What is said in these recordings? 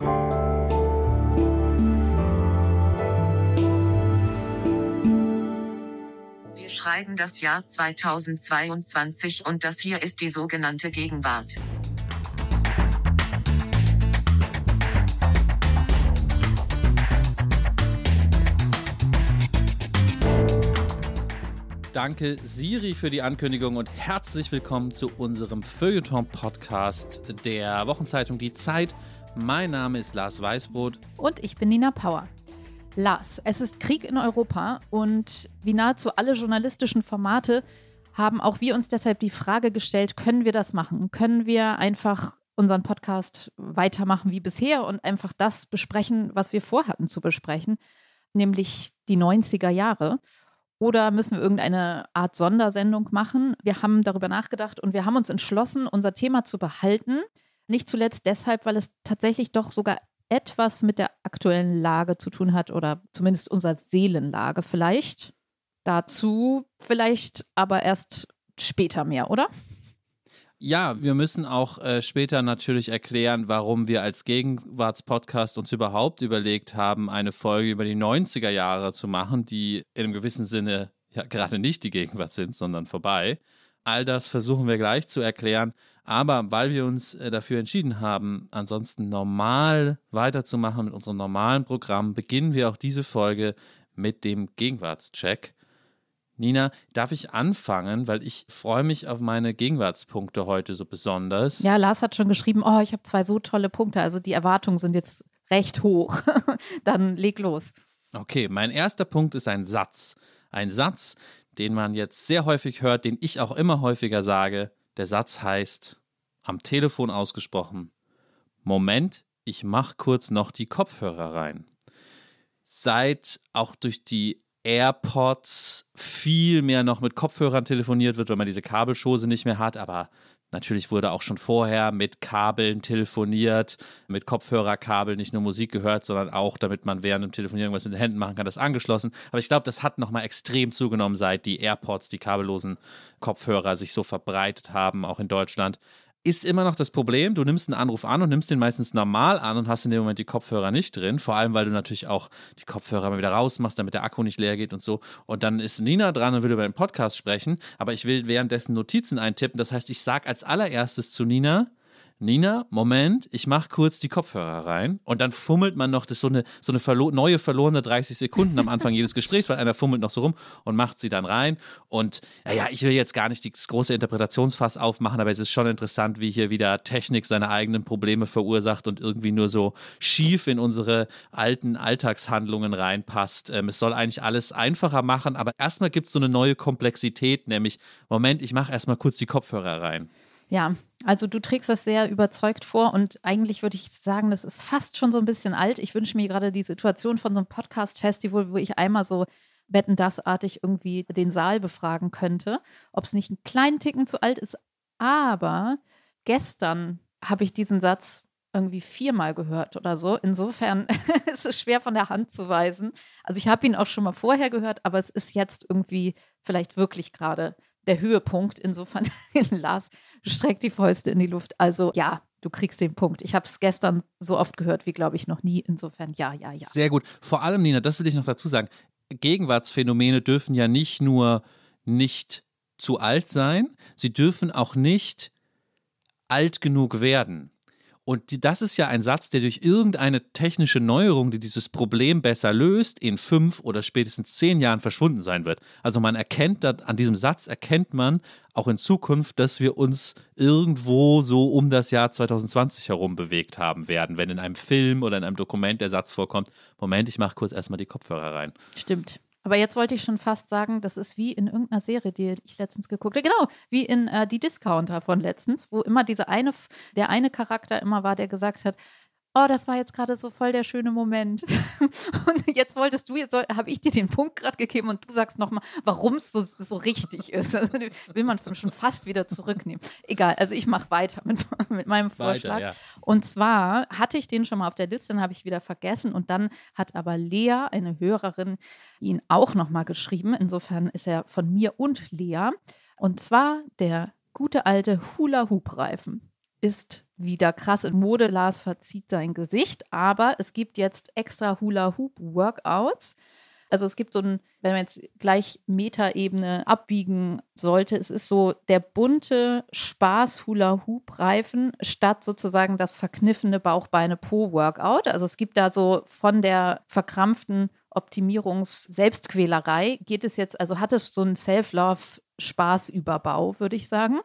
Wir schreiben das Jahr 2022 und das hier ist die sogenannte Gegenwart. Danke Siri für die Ankündigung und herzlich willkommen zu unserem Feuilleton-Podcast der Wochenzeitung Die Zeit. Mein Name ist Lars Weißbrot. Und ich bin Nina Power. Lars, es ist Krieg in Europa und wie nahezu alle journalistischen Formate haben auch wir uns deshalb die Frage gestellt, können wir das machen? Können wir einfach unseren Podcast weitermachen wie bisher und einfach das besprechen, was wir vorhatten zu besprechen, nämlich die 90er Jahre? Oder müssen wir irgendeine Art Sondersendung machen? Wir haben darüber nachgedacht und wir haben uns entschlossen, unser Thema zu behalten. Nicht zuletzt deshalb, weil es tatsächlich doch sogar etwas mit der aktuellen Lage zu tun hat oder zumindest unserer Seelenlage vielleicht. Dazu vielleicht aber erst später mehr, oder? Ja, wir müssen auch äh, später natürlich erklären, warum wir als Gegenwartspodcast uns überhaupt überlegt haben, eine Folge über die 90er Jahre zu machen, die in einem gewissen Sinne ja gerade nicht die Gegenwart sind, sondern vorbei. All das versuchen wir gleich zu erklären. Aber weil wir uns äh, dafür entschieden haben, ansonsten normal weiterzumachen mit unserem normalen Programm, beginnen wir auch diese Folge mit dem Gegenwartscheck. Nina, darf ich anfangen, weil ich freue mich auf meine Gegenwartspunkte heute so besonders. Ja, Lars hat schon geschrieben, oh, ich habe zwei so tolle Punkte, also die Erwartungen sind jetzt recht hoch. Dann leg los. Okay, mein erster Punkt ist ein Satz. Ein Satz, den man jetzt sehr häufig hört, den ich auch immer häufiger sage. Der Satz heißt, am Telefon ausgesprochen, Moment, ich mach kurz noch die Kopfhörer rein. Seit auch durch die AirPods viel mehr noch mit Kopfhörern telefoniert wird, wenn man diese Kabelschose nicht mehr hat, aber Natürlich wurde auch schon vorher mit Kabeln telefoniert, mit Kopfhörerkabel nicht nur Musik gehört, sondern auch, damit man während dem Telefonieren irgendwas mit den Händen machen kann, das angeschlossen. Aber ich glaube, das hat nochmal extrem zugenommen, seit die AirPods, die kabellosen Kopfhörer sich so verbreitet haben, auch in Deutschland ist immer noch das Problem, du nimmst einen Anruf an und nimmst den meistens normal an und hast in dem Moment die Kopfhörer nicht drin. Vor allem, weil du natürlich auch die Kopfhörer mal wieder rausmachst, damit der Akku nicht leer geht und so. Und dann ist Nina dran und will über den Podcast sprechen, aber ich will währenddessen Notizen eintippen. Das heißt, ich sage als allererstes zu Nina, Nina, Moment, ich mach kurz die Kopfhörer rein und dann fummelt man noch, das ist so eine, so eine verlo neue verlorene 30 Sekunden am Anfang jedes Gesprächs, weil einer fummelt noch so rum und macht sie dann rein und naja, ich will jetzt gar nicht das große Interpretationsfass aufmachen, aber es ist schon interessant, wie hier wieder Technik seine eigenen Probleme verursacht und irgendwie nur so schief in unsere alten Alltagshandlungen reinpasst. Ähm, es soll eigentlich alles einfacher machen, aber erstmal gibt es so eine neue Komplexität, nämlich, Moment, ich mache erstmal kurz die Kopfhörer rein. Ja, also du trägst das sehr überzeugt vor und eigentlich würde ich sagen, das ist fast schon so ein bisschen alt. Ich wünsche mir gerade die Situation von so einem Podcast-Festival, wo ich einmal so Betten das-artig irgendwie den Saal befragen könnte, ob es nicht einen kleinen Ticken zu alt ist. Aber gestern habe ich diesen Satz irgendwie viermal gehört oder so. Insofern ist es schwer von der Hand zu weisen. Also ich habe ihn auch schon mal vorher gehört, aber es ist jetzt irgendwie vielleicht wirklich gerade der Höhepunkt. Insofern, Lars streckt die Fäuste in die Luft. Also ja, du kriegst den Punkt. Ich habe es gestern so oft gehört wie, glaube ich, noch nie. Insofern ja, ja, ja. Sehr gut. Vor allem, Nina, das will ich noch dazu sagen. Gegenwartsphänomene dürfen ja nicht nur nicht zu alt sein, sie dürfen auch nicht alt genug werden. Und die, das ist ja ein Satz, der durch irgendeine technische Neuerung, die dieses Problem besser löst, in fünf oder spätestens zehn Jahren verschwunden sein wird. Also man erkennt, an diesem Satz erkennt man auch in Zukunft, dass wir uns irgendwo so um das Jahr 2020 herum bewegt haben werden, wenn in einem Film oder in einem Dokument der Satz vorkommt, Moment, ich mache kurz erstmal die Kopfhörer rein. Stimmt. Aber jetzt wollte ich schon fast sagen, das ist wie in irgendeiner Serie, die ich letztens geguckt habe. Genau, wie in äh, Die Discounter von letztens, wo immer diese eine, der eine Charakter immer war, der gesagt hat, oh, das war jetzt gerade so voll der schöne Moment. und jetzt wolltest du, jetzt habe ich dir den Punkt gerade gegeben und du sagst nochmal, warum es so, so richtig ist. Also, will man schon fast wieder zurücknehmen. Egal, also ich mache weiter mit, mit meinem Vorschlag. Weiter, ja. Und zwar hatte ich den schon mal auf der Liste, dann habe ich wieder vergessen und dann hat aber Lea, eine Hörerin, ihn auch nochmal geschrieben. Insofern ist er von mir und Lea. Und zwar der gute alte Hula-Hoop-Reifen ist wieder krass in Mode. Lars verzieht sein Gesicht, aber es gibt jetzt extra Hula-Hoop-Workouts. Also es gibt so ein, wenn man jetzt gleich Metaebene abbiegen sollte, es ist so der bunte Spaß-Hula-Hoop-Reifen statt sozusagen das verkniffene Bauchbeine-Po-Workout. Also es gibt da so von der verkrampften Optimierungs-Selbstquälerei geht es jetzt, also hat es so einen Self-Love Spaßüberbau, würde ich sagen,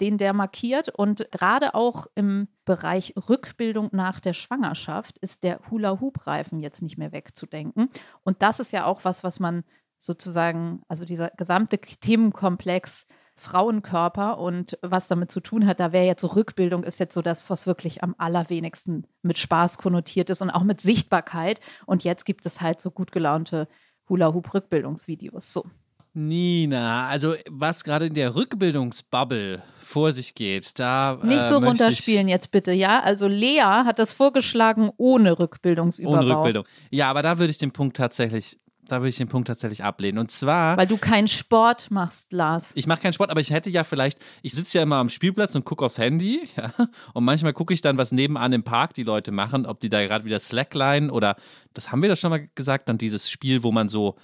den der markiert. Und gerade auch im Bereich Rückbildung nach der Schwangerschaft ist der Hula-Hoop-Reifen jetzt nicht mehr wegzudenken. Und das ist ja auch was, was man sozusagen, also dieser gesamte Themenkomplex Frauenkörper und was damit zu tun hat, da wäre jetzt so Rückbildung ist jetzt so das, was wirklich am allerwenigsten mit Spaß konnotiert ist und auch mit Sichtbarkeit. Und jetzt gibt es halt so gut gelaunte Hula-Hoop-Rückbildungsvideos. So. Nina, also was gerade in der Rückbildungsbubble vor sich geht, da. Nicht so äh, runterspielen jetzt bitte, ja? Also Lea hat das vorgeschlagen ohne Rückbildungsüberbau. Ohne Rückbildung. Ja, aber da würde ich den Punkt tatsächlich da würde ich den Punkt tatsächlich ablehnen. Und zwar. Weil du keinen Sport machst, Lars. Ich mache keinen Sport, aber ich hätte ja vielleicht. Ich sitze ja immer am Spielplatz und gucke aufs Handy. Ja, und manchmal gucke ich dann, was nebenan im Park die Leute machen, ob die da gerade wieder Slackline oder. Das haben wir das schon mal gesagt, dann dieses Spiel, wo man so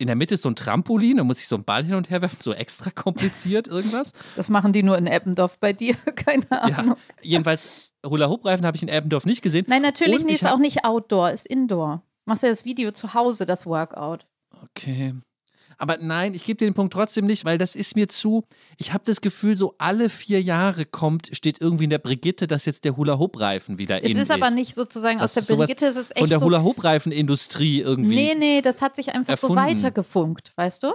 in der Mitte ist so ein Trampolin, da muss ich so einen Ball hin und her werfen, so extra kompliziert irgendwas. Das machen die nur in Eppendorf bei dir, keine Ahnung. Ja, jedenfalls Hula-Hoop-Reifen habe ich in Eppendorf nicht gesehen. Nein, natürlich nicht, ist auch nicht Outdoor, ist Indoor. Machst du ja das Video zu Hause, das Workout. Okay. Aber nein, ich gebe dir den Punkt trotzdem nicht, weil das ist mir zu. Ich habe das Gefühl, so alle vier Jahre kommt, steht irgendwie in der Brigitte, dass jetzt der Hula-Hoop-Reifen wieder es in ist. Es ist aber nicht sozusagen aus der Brigitte, es ist echt. Von der so, Hula-Hoop-Reifen-Industrie irgendwie. Nee, nee, das hat sich einfach erfunden. so weitergefunkt, weißt du?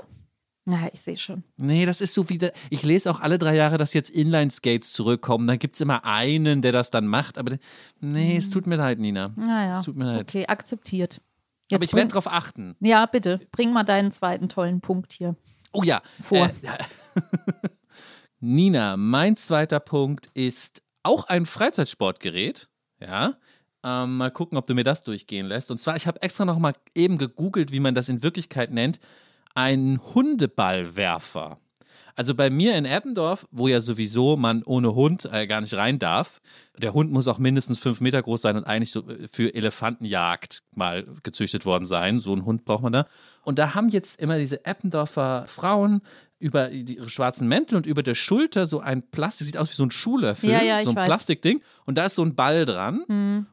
Na, ich sehe schon. Nee, das ist so wieder. Ich lese auch alle drei Jahre, dass jetzt Inline-Skates zurückkommen. Dann gibt es immer einen, der das dann macht. Aber nee, hm. es tut mir leid, Nina. Naja. Es tut mir leid. Okay, akzeptiert. Jetzt Aber ich werde darauf achten. Ja, bitte. Bring mal deinen zweiten tollen Punkt hier. Oh ja. Vor. Äh, Nina, mein zweiter Punkt ist auch ein Freizeitsportgerät. Ja. Ähm, mal gucken, ob du mir das durchgehen lässt. Und zwar, ich habe extra noch mal eben gegoogelt, wie man das in Wirklichkeit nennt. Ein Hundeballwerfer. Also bei mir in Eppendorf, wo ja sowieso man ohne Hund äh, gar nicht rein darf, der Hund muss auch mindestens fünf Meter groß sein und eigentlich so äh, für Elefantenjagd mal gezüchtet worden sein. So einen Hund braucht man da. Und da haben jetzt immer diese Eppendorfer Frauen über ihre schwarzen Mäntel und über der Schulter so ein Plastik, sieht aus wie so ein Schuhlöffel, ja, ja, so ein weiß. Plastikding. Und da ist so ein Ball dran. Mhm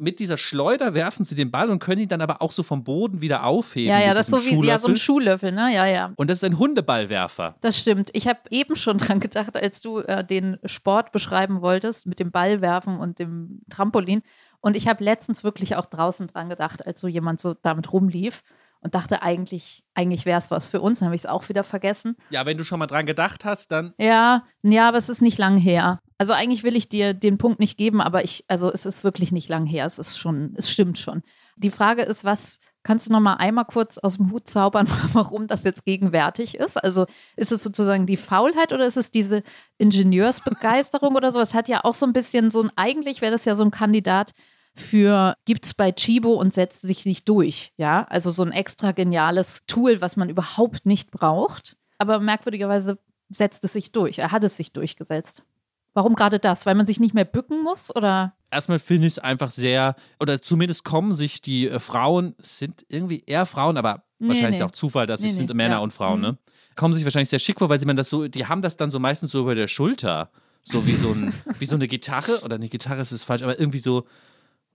mit dieser Schleuder werfen sie den Ball und können ihn dann aber auch so vom Boden wieder aufheben. Ja, ja, das ist so wie ja, so ein Schuhlöffel, ne? Ja, ja. Und das ist ein Hundeballwerfer. Das stimmt. Ich habe eben schon dran gedacht, als du äh, den Sport beschreiben wolltest mit dem Ballwerfen und dem Trampolin. Und ich habe letztens wirklich auch draußen dran gedacht, als so jemand so damit rumlief und dachte eigentlich, eigentlich wäre es was für uns. Dann habe ich es auch wieder vergessen. Ja, wenn du schon mal dran gedacht hast, dann. Ja, ja, aber es ist nicht lang her. Also eigentlich will ich dir den Punkt nicht geben, aber ich, also es ist wirklich nicht lang her. Es ist schon, es stimmt schon. Die Frage ist, was kannst du noch mal einmal kurz aus dem Hut zaubern, warum das jetzt gegenwärtig ist? Also ist es sozusagen die Faulheit oder ist es diese Ingenieursbegeisterung oder so? Es hat ja auch so ein bisschen so ein, eigentlich wäre das ja so ein Kandidat für gibt es bei Chibo und setzt sich nicht durch. Ja, also so ein extra geniales Tool, was man überhaupt nicht braucht. Aber merkwürdigerweise setzt es sich durch. Er hat es sich durchgesetzt. Warum gerade das? Weil man sich nicht mehr bücken muss oder? Erstmal finde ich es einfach sehr, oder zumindest kommen sich die äh, Frauen, sind irgendwie eher Frauen, aber nee, wahrscheinlich nee. auch Zufall, dass nee, es sind Männer ja. und Frauen, mhm. ne? Kommen sich wahrscheinlich sehr schick vor, weil sie man das so, die haben das dann so meistens so über der Schulter. So wie so, ein, wie so eine Gitarre, oder eine Gitarre ist es falsch, aber irgendwie so,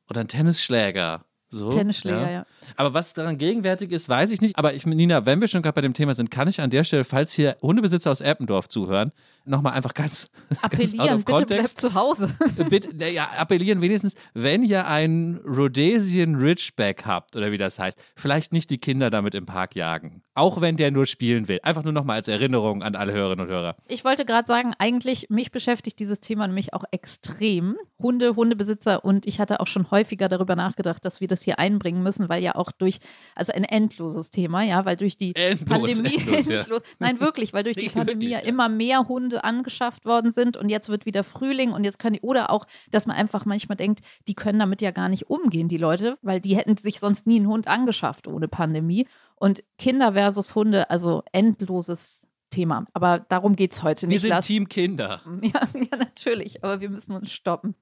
oder ein Tennisschläger. So, Tennisschläger, ja. ja. Aber was daran gegenwärtig ist, weiß ich nicht. Aber ich, Nina, wenn wir schon gerade bei dem Thema sind, kann ich an der Stelle, falls hier Hundebesitzer aus Eppendorf zuhören, nochmal einfach ganz appellieren, ganz bitte bleib zu Hause. bitte, ja, appellieren wenigstens, wenn ihr einen Rhodesian Ridgeback habt oder wie das heißt, vielleicht nicht die Kinder damit im Park jagen. Auch wenn der nur spielen will. Einfach nur nochmal als Erinnerung an alle Hörerinnen und Hörer. Ich wollte gerade sagen, eigentlich mich beschäftigt dieses Thema nämlich auch extrem. Hunde, Hundebesitzer und ich hatte auch schon häufiger darüber nachgedacht, dass wir das hier einbringen müssen, weil ja auch durch, also ein endloses Thema, ja, weil durch die endlos, Pandemie, endlos, endlos, ja. nein wirklich, weil durch die Pandemie wirklich, ja. immer mehr Hunde angeschafft worden sind und jetzt wird wieder Frühling und jetzt können die, oder auch, dass man einfach manchmal denkt, die können damit ja gar nicht umgehen, die Leute, weil die hätten sich sonst nie einen Hund angeschafft ohne Pandemie. Und Kinder versus Hunde, also endloses Thema. Aber darum geht es heute nicht. Wir sind Team Kinder. Ja, ja, natürlich, aber wir müssen uns stoppen.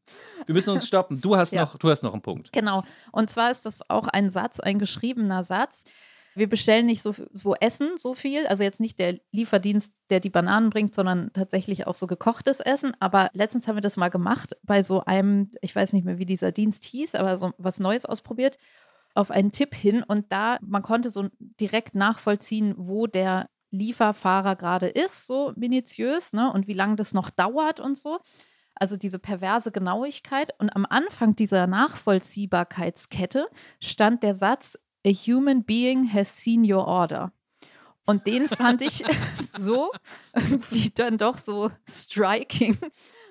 Wir müssen uns stoppen. Du hast, ja. noch, du hast noch einen Punkt. Genau. Und zwar ist das auch ein Satz, ein geschriebener Satz. Wir bestellen nicht so, so Essen, so viel. Also jetzt nicht der Lieferdienst, der die Bananen bringt, sondern tatsächlich auch so gekochtes Essen. Aber letztens haben wir das mal gemacht bei so einem, ich weiß nicht mehr, wie dieser Dienst hieß, aber so was Neues ausprobiert auf einen Tipp hin und da man konnte so direkt nachvollziehen, wo der Lieferfahrer gerade ist, so minutiös, ne? Und wie lange das noch dauert und so. Also diese perverse Genauigkeit. Und am Anfang dieser Nachvollziehbarkeitskette stand der Satz, A human being has seen your order. Und den fand ich so irgendwie dann doch so striking,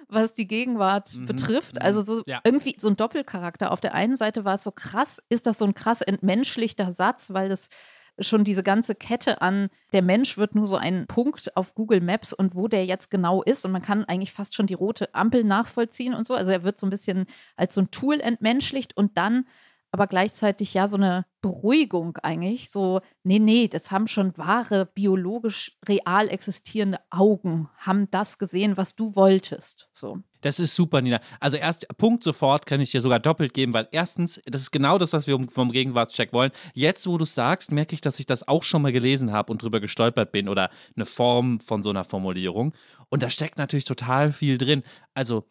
was die Gegenwart mhm. betrifft. Also mhm. so ja. irgendwie so ein Doppelcharakter. Auf der einen Seite war es so krass, ist das so ein krass entmenschlichter Satz, weil das schon diese ganze Kette an, der Mensch wird nur so ein Punkt auf Google Maps und wo der jetzt genau ist. Und man kann eigentlich fast schon die rote Ampel nachvollziehen und so. Also er wird so ein bisschen als so ein Tool entmenschlicht und dann aber gleichzeitig ja so eine Beruhigung eigentlich. So, nee, nee, das haben schon wahre, biologisch real existierende Augen, haben das gesehen, was du wolltest. So. Das ist super, Nina. Also erst Punkt sofort kann ich dir sogar doppelt geben, weil erstens, das ist genau das, was wir vom Gegenwartscheck wollen. Jetzt, wo du sagst, merke ich, dass ich das auch schon mal gelesen habe und drüber gestolpert bin oder eine Form von so einer Formulierung. Und da steckt natürlich total viel drin. Also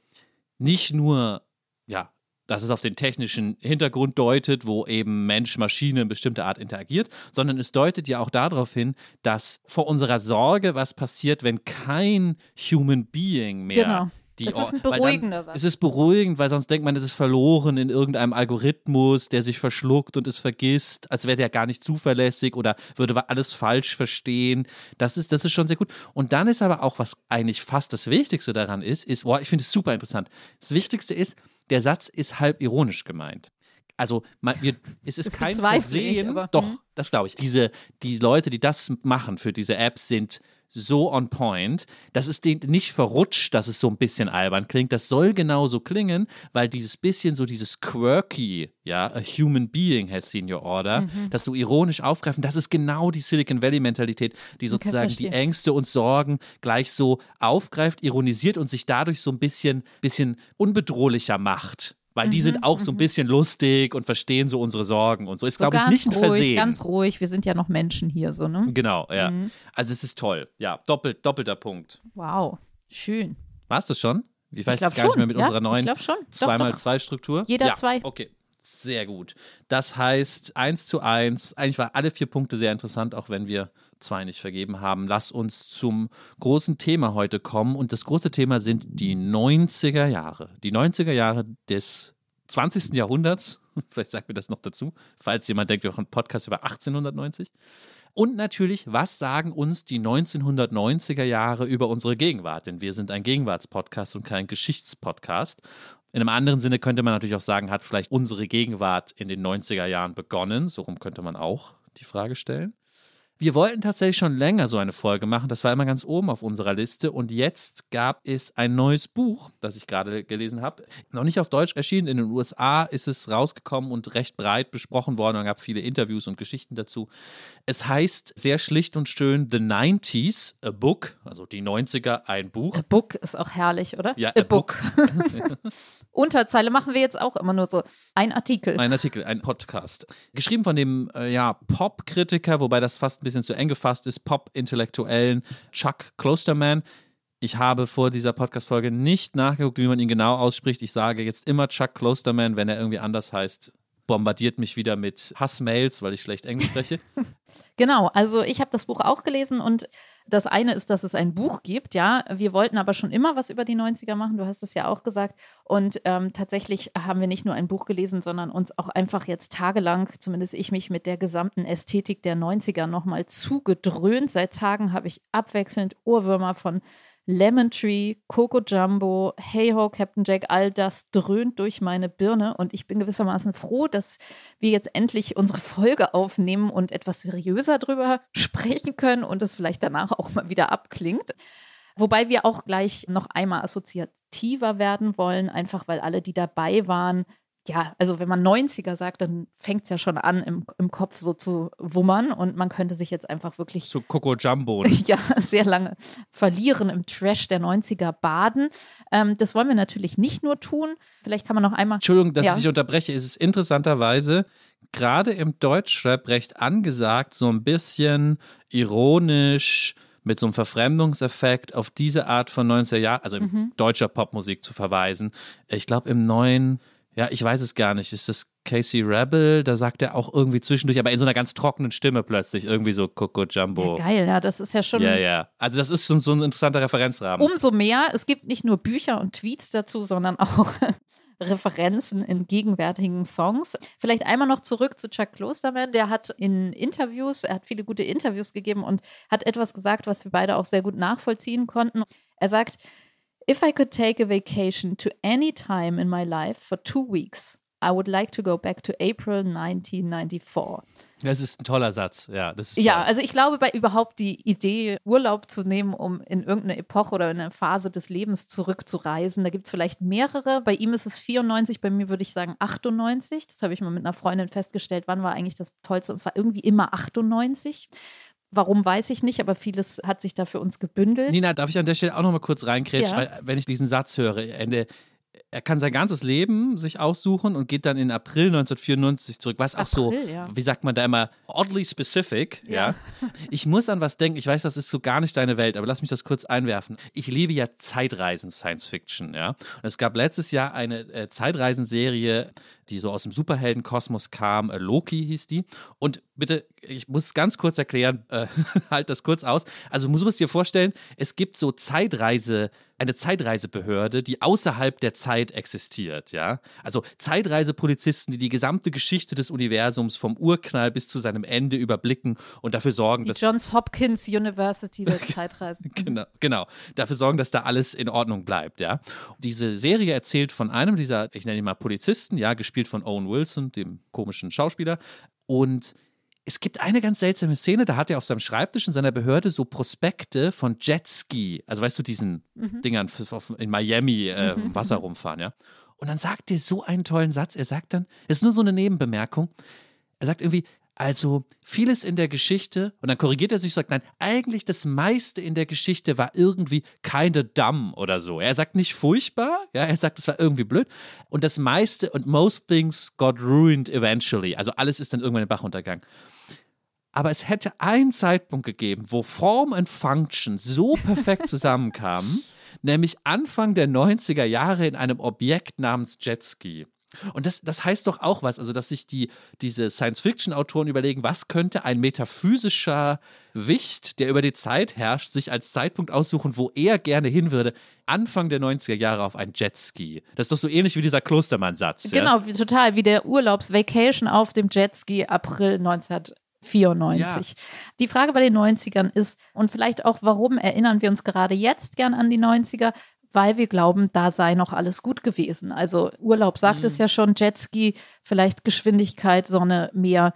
nicht nur, ja, dass es auf den technischen Hintergrund deutet, wo eben Mensch-Maschine in bestimmter Art interagiert, sondern es deutet ja auch darauf hin, dass vor unserer Sorge, was passiert, wenn kein Human Being mehr genau. Die das ist ein beruhigender Satz. Es ist beruhigend, weil sonst denkt man, es ist verloren in irgendeinem Algorithmus, der sich verschluckt und es vergisst, als wäre der gar nicht zuverlässig oder würde alles falsch verstehen. Das ist, das ist schon sehr gut. Und dann ist aber auch, was eigentlich fast das Wichtigste daran ist, ist, boah, ich finde es super interessant. Das Wichtigste ist, der Satz ist halb ironisch gemeint. Also man, wir, es ist das kein Versehen. Ich, aber, doch, hm. das glaube ich. Diese, die Leute, die das machen für diese Apps, sind so on point. Das ist nicht verrutscht, dass es so ein bisschen albern klingt. Das soll genauso klingen, weil dieses bisschen so dieses quirky, ja, a human being has seen your order, mhm. das so ironisch aufgreifen, das ist genau die Silicon Valley Mentalität, die sozusagen die Ängste und Sorgen gleich so aufgreift, ironisiert und sich dadurch so ein bisschen, bisschen unbedrohlicher macht. Weil mhm, die sind auch so ein mhm. bisschen lustig und verstehen so unsere Sorgen und so. Ist, so glaube ich, nicht ein ruhig, Versehen. Ganz ruhig, wir sind ja noch Menschen hier, so, ne? Genau, ja. Mhm. Also es ist toll. Ja, doppelt, doppelter Punkt. Wow, schön. Warst du schon? Ich weiß es gar nicht mehr mit ja, unserer neuen 2x2-Struktur. Jeder ja, zwei. Okay, sehr gut. Das heißt, eins zu eins. Eigentlich waren alle vier Punkte sehr interessant, auch wenn wir zwei nicht vergeben haben. Lass uns zum großen Thema heute kommen. Und das große Thema sind die 90er Jahre. Die 90er Jahre des 20. Jahrhunderts. Vielleicht sagt mir das noch dazu, falls jemand denkt, wir machen einen Podcast über 1890. Und natürlich, was sagen uns die 1990er Jahre über unsere Gegenwart? Denn wir sind ein Gegenwartspodcast und kein Geschichtspodcast. In einem anderen Sinne könnte man natürlich auch sagen, hat vielleicht unsere Gegenwart in den 90er Jahren begonnen. So rum könnte man auch die Frage stellen. Wir wollten tatsächlich schon länger so eine Folge machen. Das war immer ganz oben auf unserer Liste. Und jetzt gab es ein neues Buch, das ich gerade gelesen habe. Noch nicht auf Deutsch erschienen. In den USA ist es rausgekommen und recht breit besprochen worden. Man gab viele Interviews und Geschichten dazu. Es heißt sehr schlicht und schön The 90s, a Book. Also die 90er, ein Buch. A Book ist auch herrlich, oder? Ja, a, a Book. book. Unterzeile machen wir jetzt auch immer nur so. Ein Artikel. Ein Artikel, ein Podcast. Geschrieben von dem äh, ja, Pop-Kritiker, wobei das fast ein bisschen bisschen zu eng gefasst ist, Pop-Intellektuellen Chuck Klosterman. Ich habe vor dieser Podcast-Folge nicht nachgeguckt, wie man ihn genau ausspricht. Ich sage jetzt immer Chuck Klosterman, wenn er irgendwie anders heißt, bombardiert mich wieder mit Hassmails, weil ich schlecht Englisch spreche. genau, also ich habe das Buch auch gelesen und das eine ist, dass es ein Buch gibt, ja. Wir wollten aber schon immer was über die 90er machen, du hast es ja auch gesagt. Und ähm, tatsächlich haben wir nicht nur ein Buch gelesen, sondern uns auch einfach jetzt tagelang, zumindest ich mich mit der gesamten Ästhetik der 90er nochmal zugedröhnt. Seit Tagen habe ich abwechselnd Ohrwürmer von Lemon Tree, Coco Jumbo, Hey Ho, Captain Jack, all das dröhnt durch meine Birne und ich bin gewissermaßen froh, dass wir jetzt endlich unsere Folge aufnehmen und etwas seriöser drüber sprechen können und es vielleicht danach auch mal wieder abklingt. Wobei wir auch gleich noch einmal assoziativer werden wollen, einfach weil alle, die dabei waren, ja, also wenn man 90er sagt, dann fängt es ja schon an, im, im Kopf so zu wummern und man könnte sich jetzt einfach wirklich. Zu Coco Jumbo. ja, sehr lange verlieren im Trash der 90er baden. Ähm, das wollen wir natürlich nicht nur tun. Vielleicht kann man noch einmal. Entschuldigung, dass ja. ich unterbreche. Es ist interessanterweise gerade im Deutschrap recht angesagt, so ein bisschen ironisch mit so einem Verfremdungseffekt auf diese Art von 90er Jahren, also mhm. deutscher Popmusik zu verweisen. Ich glaube, im neuen ja, ich weiß es gar nicht. Ist das Casey Rebel? Da sagt er auch irgendwie zwischendurch, aber in so einer ganz trockenen Stimme plötzlich, irgendwie so Coco Jumbo. Ja, geil, ja, das ist ja schon. Ja, ja. Also, das ist schon so ein interessanter Referenzrahmen. Umso mehr, es gibt nicht nur Bücher und Tweets dazu, sondern auch Referenzen in gegenwärtigen Songs. Vielleicht einmal noch zurück zu Chuck Klosterman. Der hat in Interviews, er hat viele gute Interviews gegeben und hat etwas gesagt, was wir beide auch sehr gut nachvollziehen konnten. Er sagt, If I could take a vacation to any time in my life for two weeks, I would like to go back to April 1994. Das ist ein toller Satz, ja. ja, also ich glaube, bei überhaupt die Idee, Urlaub zu nehmen, um in irgendeine Epoche oder in eine Phase des Lebens zurückzureisen, da gibt es vielleicht mehrere. Bei ihm ist es 94, bei mir würde ich sagen 98. Das habe ich mal mit einer Freundin festgestellt. Wann war eigentlich das Tollste? Und es war irgendwie immer 98. Warum weiß ich nicht, aber vieles hat sich da für uns gebündelt. Nina, darf ich an der Stelle auch noch mal kurz reinkrätschen, ja. wenn ich diesen Satz höre, Ende, er kann sein ganzes Leben sich aussuchen und geht dann in April 1994 zurück. Was auch so, ja. wie sagt man da immer, oddly specific. Ja. ja. Ich muss an was denken. Ich weiß, das ist so gar nicht deine Welt, aber lass mich das kurz einwerfen. Ich liebe ja Zeitreisen Science Fiction. Ja. Und es gab letztes Jahr eine äh, Zeitreisenserie, die so aus dem Superheldenkosmos kam. Äh, Loki hieß die. Und bitte, ich muss es ganz kurz erklären, äh, halt das kurz aus. Also, du musst dir vorstellen, es gibt so Zeitreise, eine Zeitreisebehörde, die außerhalb der Zeit existiert, ja. Also Zeitreisepolizisten, die die gesamte Geschichte des Universums vom Urknall bis zu seinem Ende überblicken und dafür sorgen, die dass. Johns Hopkins University der Zeitreisen. genau, genau. Dafür sorgen, dass da alles in Ordnung bleibt, ja. Diese Serie erzählt von einem dieser, ich nenne ihn mal Polizisten, ja, gespielt von Owen Wilson, dem komischen Schauspieler. Und es gibt eine ganz seltsame Szene, da hat er auf seinem Schreibtisch in seiner Behörde so Prospekte von Jetski, also weißt du, diesen mhm. Dingern in Miami äh, mhm. Wasser rumfahren, ja. Und dann sagt er so einen tollen Satz. Er sagt dann, es ist nur so eine Nebenbemerkung. Er sagt irgendwie, also vieles in der Geschichte, und dann korrigiert er sich, sagt, nein, eigentlich das meiste in der Geschichte war irgendwie keine dumb oder so. Er sagt nicht furchtbar, ja, er sagt, es war irgendwie blöd. Und das meiste und most things got ruined eventually. Also alles ist dann irgendwann in den Bach untergegangen. Aber es hätte einen Zeitpunkt gegeben, wo Form und Function so perfekt zusammenkamen, nämlich Anfang der 90er Jahre in einem Objekt namens Jetski. Und das, das heißt doch auch was, also dass sich die, diese Science-Fiction-Autoren überlegen, was könnte ein metaphysischer Wicht, der über die Zeit herrscht, sich als Zeitpunkt aussuchen, wo er gerne hin würde. Anfang der 90er Jahre auf ein Jetski. Das ist doch so ähnlich wie dieser Klostermann-Satz. Genau, ja? wie, total, wie der Urlaubs-Vacation auf dem Jetski April 1900. 94. Ja. Die Frage bei den 90ern ist, und vielleicht auch, warum erinnern wir uns gerade jetzt gern an die 90er? Weil wir glauben, da sei noch alles gut gewesen. Also Urlaub sagt mhm. es ja schon, Jetski, vielleicht Geschwindigkeit, Sonne, Meer.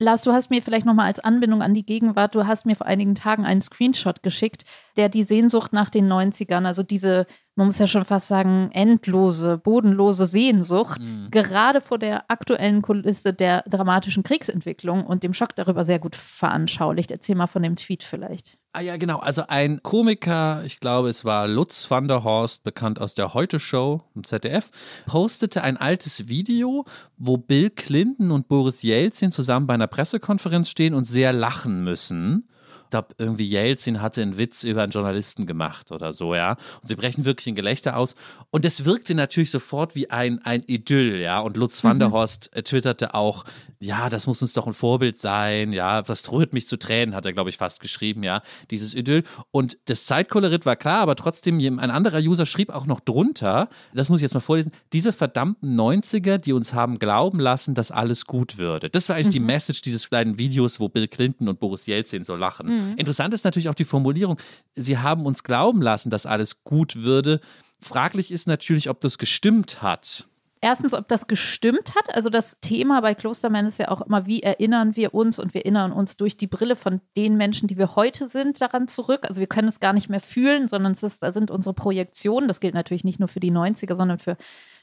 Lars, du hast mir vielleicht nochmal als Anbindung an die Gegenwart, du hast mir vor einigen Tagen einen Screenshot geschickt, der die Sehnsucht nach den 90ern, also diese man muss ja schon fast sagen, endlose, bodenlose Sehnsucht, mhm. gerade vor der aktuellen Kulisse der dramatischen Kriegsentwicklung und dem Schock darüber sehr gut veranschaulicht. Erzähl mal von dem Tweet vielleicht. Ah ja, genau. Also ein Komiker, ich glaube, es war Lutz van der Horst, bekannt aus der Heute-Show im ZDF, postete ein altes Video, wo Bill Clinton und Boris Jelzin zusammen bei einer Pressekonferenz stehen und sehr lachen müssen glaube, irgendwie Jelzin hatte einen Witz über einen Journalisten gemacht oder so, ja. Und sie brechen wirklich in Gelächter aus. Und das wirkte natürlich sofort wie ein, ein Idyll, ja. Und Lutz van der mhm. Horst äh, twitterte auch, ja, das muss uns doch ein Vorbild sein, ja. Das droht mich zu Tränen, hat er, glaube ich, fast geschrieben, ja. Dieses Idyll. Und das Zeitkolorit war klar, aber trotzdem, ein anderer User schrieb auch noch drunter, das muss ich jetzt mal vorlesen, diese verdammten 90er, die uns haben glauben lassen, dass alles gut würde. Das war eigentlich mhm. die Message dieses kleinen Videos, wo Bill Clinton und Boris Jelzin so lachen. Mhm. Interessant ist natürlich auch die Formulierung. Sie haben uns glauben lassen, dass alles gut würde. Fraglich ist natürlich, ob das gestimmt hat. Erstens, ob das gestimmt hat. Also das Thema bei Klostermann ist ja auch immer, wie erinnern wir uns und wir erinnern uns durch die Brille von den Menschen, die wir heute sind, daran zurück. Also wir können es gar nicht mehr fühlen, sondern es ist, da sind unsere Projektionen. Das gilt natürlich nicht nur für die 90er, sondern für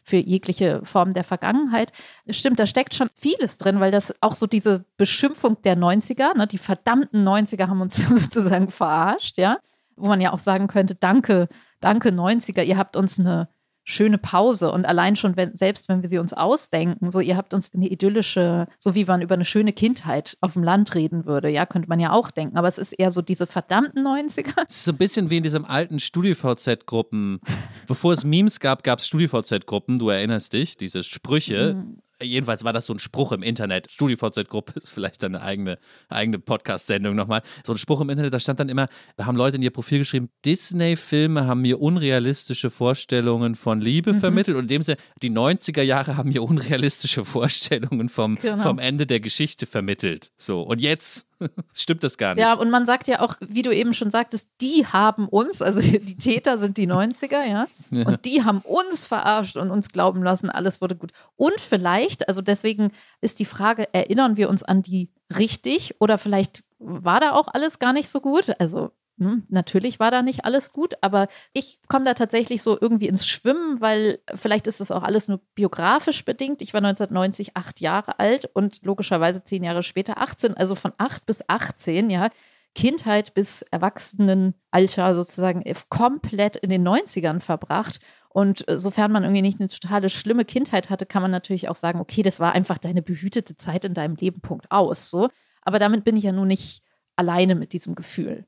für jegliche Form der Vergangenheit. Stimmt, da steckt schon vieles drin, weil das auch so diese Beschimpfung der 90er, ne, die verdammten 90er haben uns sozusagen verarscht, ja, wo man ja auch sagen könnte, danke, danke 90er, ihr habt uns eine schöne Pause. Und allein schon, wenn, selbst wenn wir sie uns ausdenken, so ihr habt uns eine idyllische, so wie man über eine schöne Kindheit auf dem Land reden würde, ja, könnte man ja auch denken. Aber es ist eher so diese verdammten 90er. Es ist so ein bisschen wie in diesem alten StudiVZ-Gruppen. Bevor es Memes gab, gab es StudiVZ-Gruppen, du erinnerst dich, diese Sprüche. Mhm jedenfalls war das so ein Spruch im Internet. StudiVZ-Gruppe ist vielleicht eine eigene, eigene Podcast-Sendung nochmal. So ein Spruch im Internet, da stand dann immer, da haben Leute in ihr Profil geschrieben, Disney-Filme haben mir unrealistische Vorstellungen von Liebe mhm. vermittelt. Und in dem Sinne, die 90er Jahre haben mir unrealistische Vorstellungen vom, genau. vom Ende der Geschichte vermittelt. So, und jetzt Stimmt das gar nicht. Ja, und man sagt ja auch, wie du eben schon sagtest, die haben uns, also die Täter sind die 90er, ja, ja. und die haben uns verarscht und uns glauben lassen, alles wurde gut. Und vielleicht, also deswegen ist die Frage, erinnern wir uns an die richtig oder vielleicht war da auch alles gar nicht so gut? Also natürlich war da nicht alles gut, aber ich komme da tatsächlich so irgendwie ins Schwimmen, weil vielleicht ist das auch alles nur biografisch bedingt. Ich war 1990 acht Jahre alt und logischerweise zehn Jahre später 18, also von acht bis 18, ja. Kindheit bis Erwachsenenalter sozusagen komplett in den 90ern verbracht. Und sofern man irgendwie nicht eine totale schlimme Kindheit hatte, kann man natürlich auch sagen, okay, das war einfach deine behütete Zeit in deinem Leben, Punkt aus. So. Aber damit bin ich ja nun nicht alleine mit diesem Gefühl.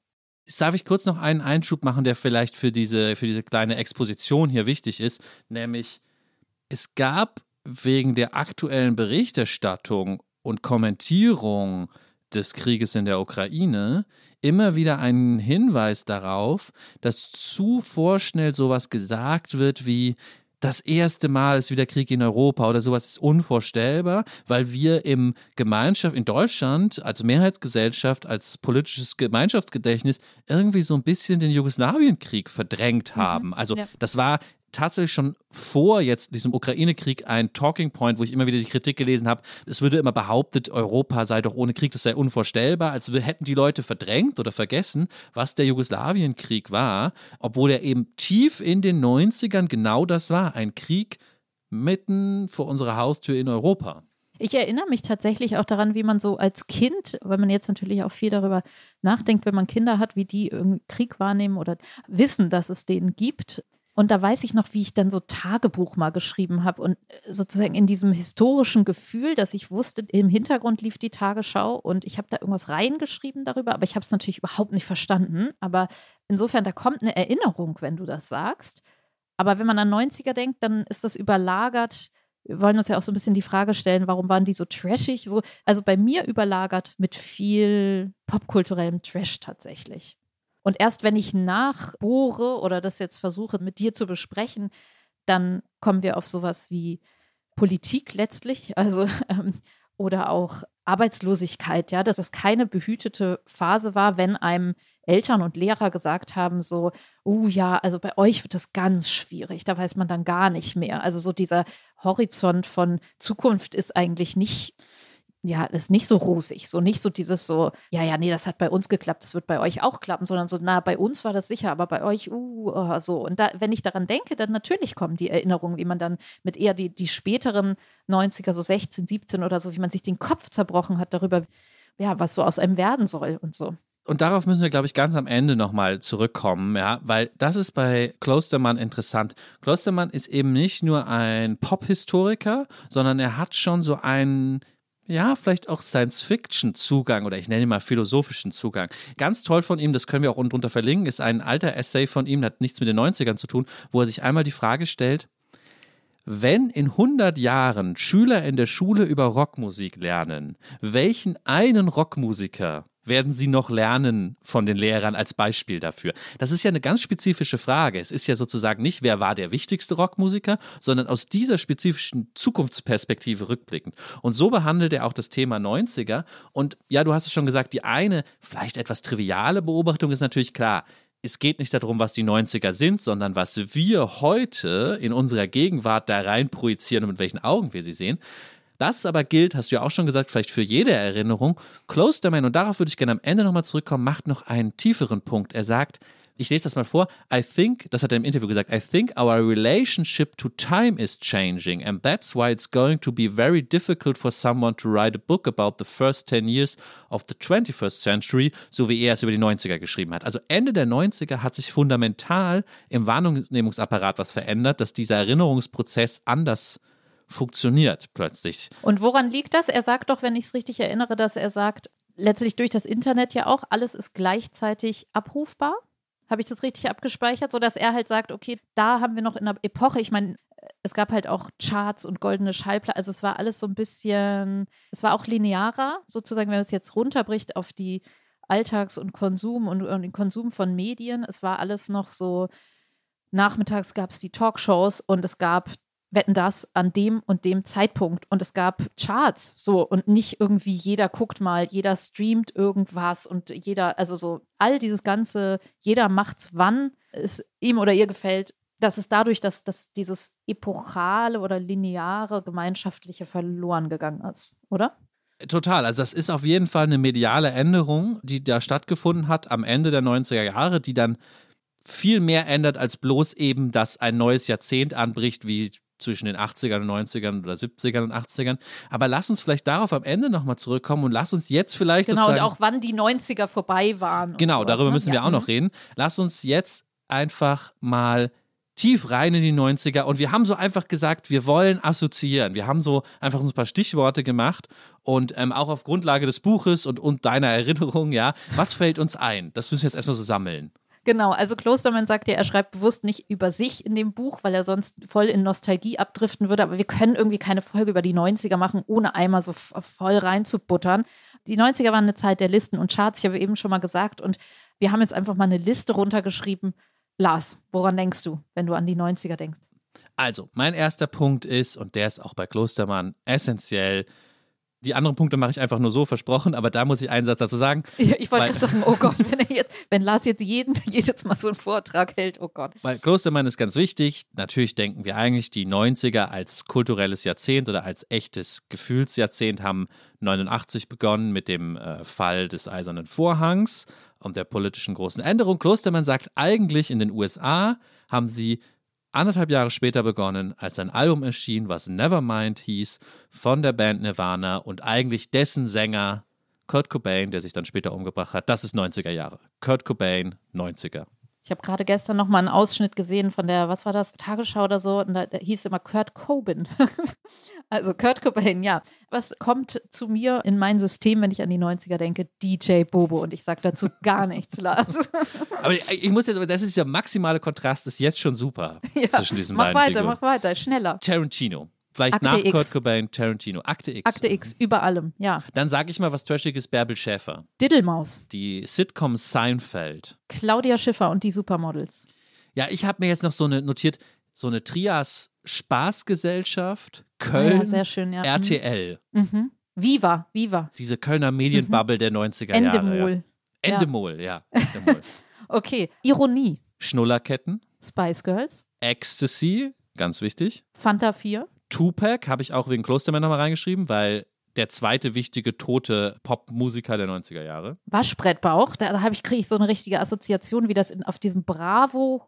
Darf ich kurz noch einen Einschub machen, der vielleicht für diese, für diese kleine Exposition hier wichtig ist? Nämlich, es gab wegen der aktuellen Berichterstattung und Kommentierung des Krieges in der Ukraine immer wieder einen Hinweis darauf, dass zu vorschnell sowas gesagt wird wie, das erste Mal ist wieder Krieg in Europa oder sowas ist unvorstellbar, weil wir im Gemeinschaft in Deutschland als Mehrheitsgesellschaft, als politisches Gemeinschaftsgedächtnis irgendwie so ein bisschen den Jugoslawienkrieg verdrängt mhm. haben. Also ja. das war tatsächlich schon vor jetzt diesem Ukraine-Krieg ein Talking Point, wo ich immer wieder die Kritik gelesen habe. Es würde immer behauptet, Europa sei doch ohne Krieg, das sei unvorstellbar. als hätten die Leute verdrängt oder vergessen, was der Jugoslawienkrieg war, obwohl er eben tief in den 90ern genau das war. Ein Krieg mitten vor unserer Haustür in Europa. Ich erinnere mich tatsächlich auch daran, wie man so als Kind, weil man jetzt natürlich auch viel darüber nachdenkt, wenn man Kinder hat, wie die Krieg wahrnehmen oder wissen, dass es den gibt, und da weiß ich noch, wie ich dann so Tagebuch mal geschrieben habe und äh, sozusagen in diesem historischen Gefühl, dass ich wusste, im Hintergrund lief die Tagesschau und ich habe da irgendwas reingeschrieben darüber, aber ich habe es natürlich überhaupt nicht verstanden. Aber insofern, da kommt eine Erinnerung, wenn du das sagst. Aber wenn man an 90er denkt, dann ist das überlagert. Wir wollen uns ja auch so ein bisschen die Frage stellen, warum waren die so trashig? So, also bei mir überlagert mit viel popkulturellem Trash tatsächlich. Und erst wenn ich nachbohre oder das jetzt versuche mit dir zu besprechen, dann kommen wir auf sowas wie Politik letztlich, also ähm, oder auch Arbeitslosigkeit, ja, dass es keine behütete Phase war, wenn einem Eltern und Lehrer gesagt haben, so, oh ja, also bei euch wird das ganz schwierig, da weiß man dann gar nicht mehr. Also so dieser Horizont von Zukunft ist eigentlich nicht ja, ist nicht so rosig, so nicht so dieses so, ja, ja, nee, das hat bei uns geklappt, das wird bei euch auch klappen, sondern so, na, bei uns war das sicher, aber bei euch, uh, oh, so. Und da, wenn ich daran denke, dann natürlich kommen die Erinnerungen, wie man dann mit eher die, die späteren 90er, so 16, 17 oder so, wie man sich den Kopf zerbrochen hat darüber, ja, was so aus einem werden soll und so. Und darauf müssen wir, glaube ich, ganz am Ende nochmal zurückkommen, ja, weil das ist bei Klostermann interessant. Klostermann ist eben nicht nur ein Pop-Historiker, sondern er hat schon so einen ja, vielleicht auch Science-Fiction-Zugang oder ich nenne ihn mal philosophischen Zugang. Ganz toll von ihm, das können wir auch unten drunter verlinken, ist ein alter Essay von ihm, hat nichts mit den 90ern zu tun, wo er sich einmal die Frage stellt, wenn in 100 Jahren Schüler in der Schule über Rockmusik lernen, welchen einen Rockmusiker werden sie noch lernen von den Lehrern als Beispiel dafür? Das ist ja eine ganz spezifische Frage. Es ist ja sozusagen nicht, wer war der wichtigste Rockmusiker, sondern aus dieser spezifischen Zukunftsperspektive rückblickend. Und so behandelt er auch das Thema 90er. Und ja, du hast es schon gesagt, die eine, vielleicht etwas triviale Beobachtung ist natürlich klar es geht nicht darum, was die 90er sind, sondern was wir heute in unserer Gegenwart da rein projizieren und mit welchen Augen wir sie sehen. Das aber gilt, hast du ja auch schon gesagt, vielleicht für jede Erinnerung. Close Man, und darauf würde ich gerne am Ende nochmal zurückkommen, macht noch einen tieferen Punkt. Er sagt, Ich lese das mal vor. I think, das hat er im Interview gesagt, I think our relationship to time is changing and that's why it's going to be very difficult for someone to write a book about the first 10 years of the 21st century, so wie er es über die 90er geschrieben hat. Also Ende der 90er hat sich fundamental im Wahrnehmungsapparat was verändert, dass dieser Erinnerungsprozess anders funktioniert plötzlich. Und woran liegt das? Er sagt doch, wenn ich es richtig erinnere, dass er sagt, letztlich durch das Internet ja auch, alles ist gleichzeitig abrufbar. Habe ich das richtig abgespeichert, sodass er halt sagt, okay, da haben wir noch in einer Epoche, ich meine, es gab halt auch Charts und goldene Schallplatten, also es war alles so ein bisschen, es war auch linearer, sozusagen, wenn man es jetzt runterbricht auf die Alltags- und Konsum und, und den Konsum von Medien. Es war alles noch so, nachmittags gab es die Talkshows und es gab wetten das an dem und dem Zeitpunkt. Und es gab Charts so und nicht irgendwie jeder guckt mal, jeder streamt irgendwas und jeder, also so all dieses ganze, jeder macht's wann es ihm oder ihr gefällt, das ist dadurch, dass, dass dieses epochale oder lineare gemeinschaftliche verloren gegangen ist, oder? Total, also das ist auf jeden Fall eine mediale Änderung, die da stattgefunden hat am Ende der 90er Jahre, die dann viel mehr ändert als bloß eben, dass ein neues Jahrzehnt anbricht, wie zwischen den 80ern und 90ern oder 70ern und 80ern. Aber lass uns vielleicht darauf am Ende nochmal zurückkommen und lass uns jetzt vielleicht. Genau, und auch wann die 90er vorbei waren. Genau, sowas, darüber ne? müssen wir ja. auch noch reden. Lass uns jetzt einfach mal tief rein in die 90er und wir haben so einfach gesagt, wir wollen assoziieren. Wir haben so einfach ein paar Stichworte gemacht und ähm, auch auf Grundlage des Buches und, und deiner Erinnerung, ja, was fällt uns ein? Das müssen wir jetzt erstmal so sammeln. Genau, also Klostermann sagt ja, er schreibt bewusst nicht über sich in dem Buch, weil er sonst voll in Nostalgie abdriften würde. Aber wir können irgendwie keine Folge über die 90er machen, ohne einmal so voll reinzubuttern. Die 90er waren eine Zeit der Listen und Charts, ich habe eben schon mal gesagt. Und wir haben jetzt einfach mal eine Liste runtergeschrieben. Lars, woran denkst du, wenn du an die 90er denkst? Also, mein erster Punkt ist, und der ist auch bei Klostermann essentiell, die anderen Punkte mache ich einfach nur so versprochen, aber da muss ich einen Satz dazu sagen. Ja, ich wollte gerade sagen, oh Gott, wenn, er jetzt, wenn Lars jetzt jeden, jedes Mal so einen Vortrag hält, oh Gott. Weil Klostermann ist ganz wichtig. Natürlich denken wir eigentlich, die 90er als kulturelles Jahrzehnt oder als echtes Gefühlsjahrzehnt haben 89 begonnen mit dem äh, Fall des Eisernen Vorhangs und der politischen großen Änderung. Klostermann sagt eigentlich, in den USA haben sie anderthalb Jahre später begonnen, als ein Album erschien, was Nevermind hieß, von der Band Nirvana und eigentlich dessen Sänger Kurt Cobain, der sich dann später umgebracht hat. Das ist 90er Jahre. Kurt Cobain, 90er. Ich habe gerade gestern noch mal einen Ausschnitt gesehen von der, was war das, Tagesschau oder so, und da, da hieß immer Kurt Cobain. also Kurt Cobain, ja. Was kommt zu mir in mein System, wenn ich an die 90er denke? DJ Bobo. Und ich sage dazu gar nichts, Lars. Aber ich, ich muss jetzt, aber das ist der maximale Kontrast, ist jetzt schon super ja, zwischen diesen mach beiden weiter, Figuren. mach weiter, schneller. Tarantino. Vielleicht Akte nach X. Kurt Cobain, Tarantino. Akte X. Akte X, über allem, ja. Dann sage ich mal was Trashiges, Bärbel Schäfer. Diddlemaus, Die Sitcom Seinfeld. Claudia Schiffer und die Supermodels. Ja, ich habe mir jetzt noch so eine notiert, so eine Trias Spaßgesellschaft, Köln, ja, sehr schön, ja. RTL. Mhm. Viva, Viva. Diese Kölner Medienbubble der 90er Jahre. Endemol. Ja. Endemol, ja. Endemol. Okay, Ironie. Schnullerketten, Spice Girls, Ecstasy, ganz wichtig. Fanta 4, Tupac habe ich auch wegen Klosterman nochmal reingeschrieben, weil der zweite wichtige tote Popmusiker der 90er Jahre. Waschbrettbauch. Da, da habe ich kriege ich so eine richtige Assoziation, wie das in, auf diesem Bravo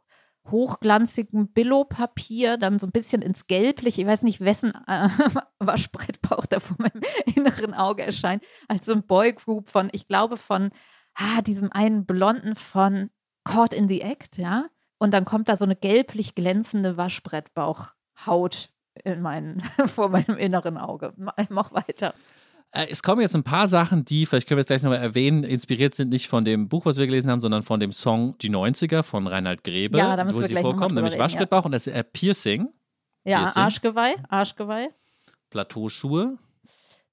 hochglanzigen Billo-Papier dann so ein bisschen ins Gelbliche. Ich weiß nicht, wessen äh, Waschbrettbauch da vor meinem inneren Auge erscheint. Als so ein Boygroup von, ich glaube, von ah, diesem einen Blonden von Caught in the Act, ja. Und dann kommt da so eine gelblich glänzende Waschbrettbauchhaut in meinen, vor meinem inneren Auge. Mach weiter. Äh, es kommen jetzt ein paar Sachen, die, vielleicht können wir es gleich nochmal erwähnen, inspiriert sind nicht von dem Buch, was wir gelesen haben, sondern von dem Song Die 90er von Reinhard Grebe, Ja, da müssen wo wir sie gleich vorkommen, nämlich reden, ja. Waschbrettbauch und das ist äh, Piercing, Ja, Piercing. Arschgeweih, Arschgeweih. Plateauschuhe,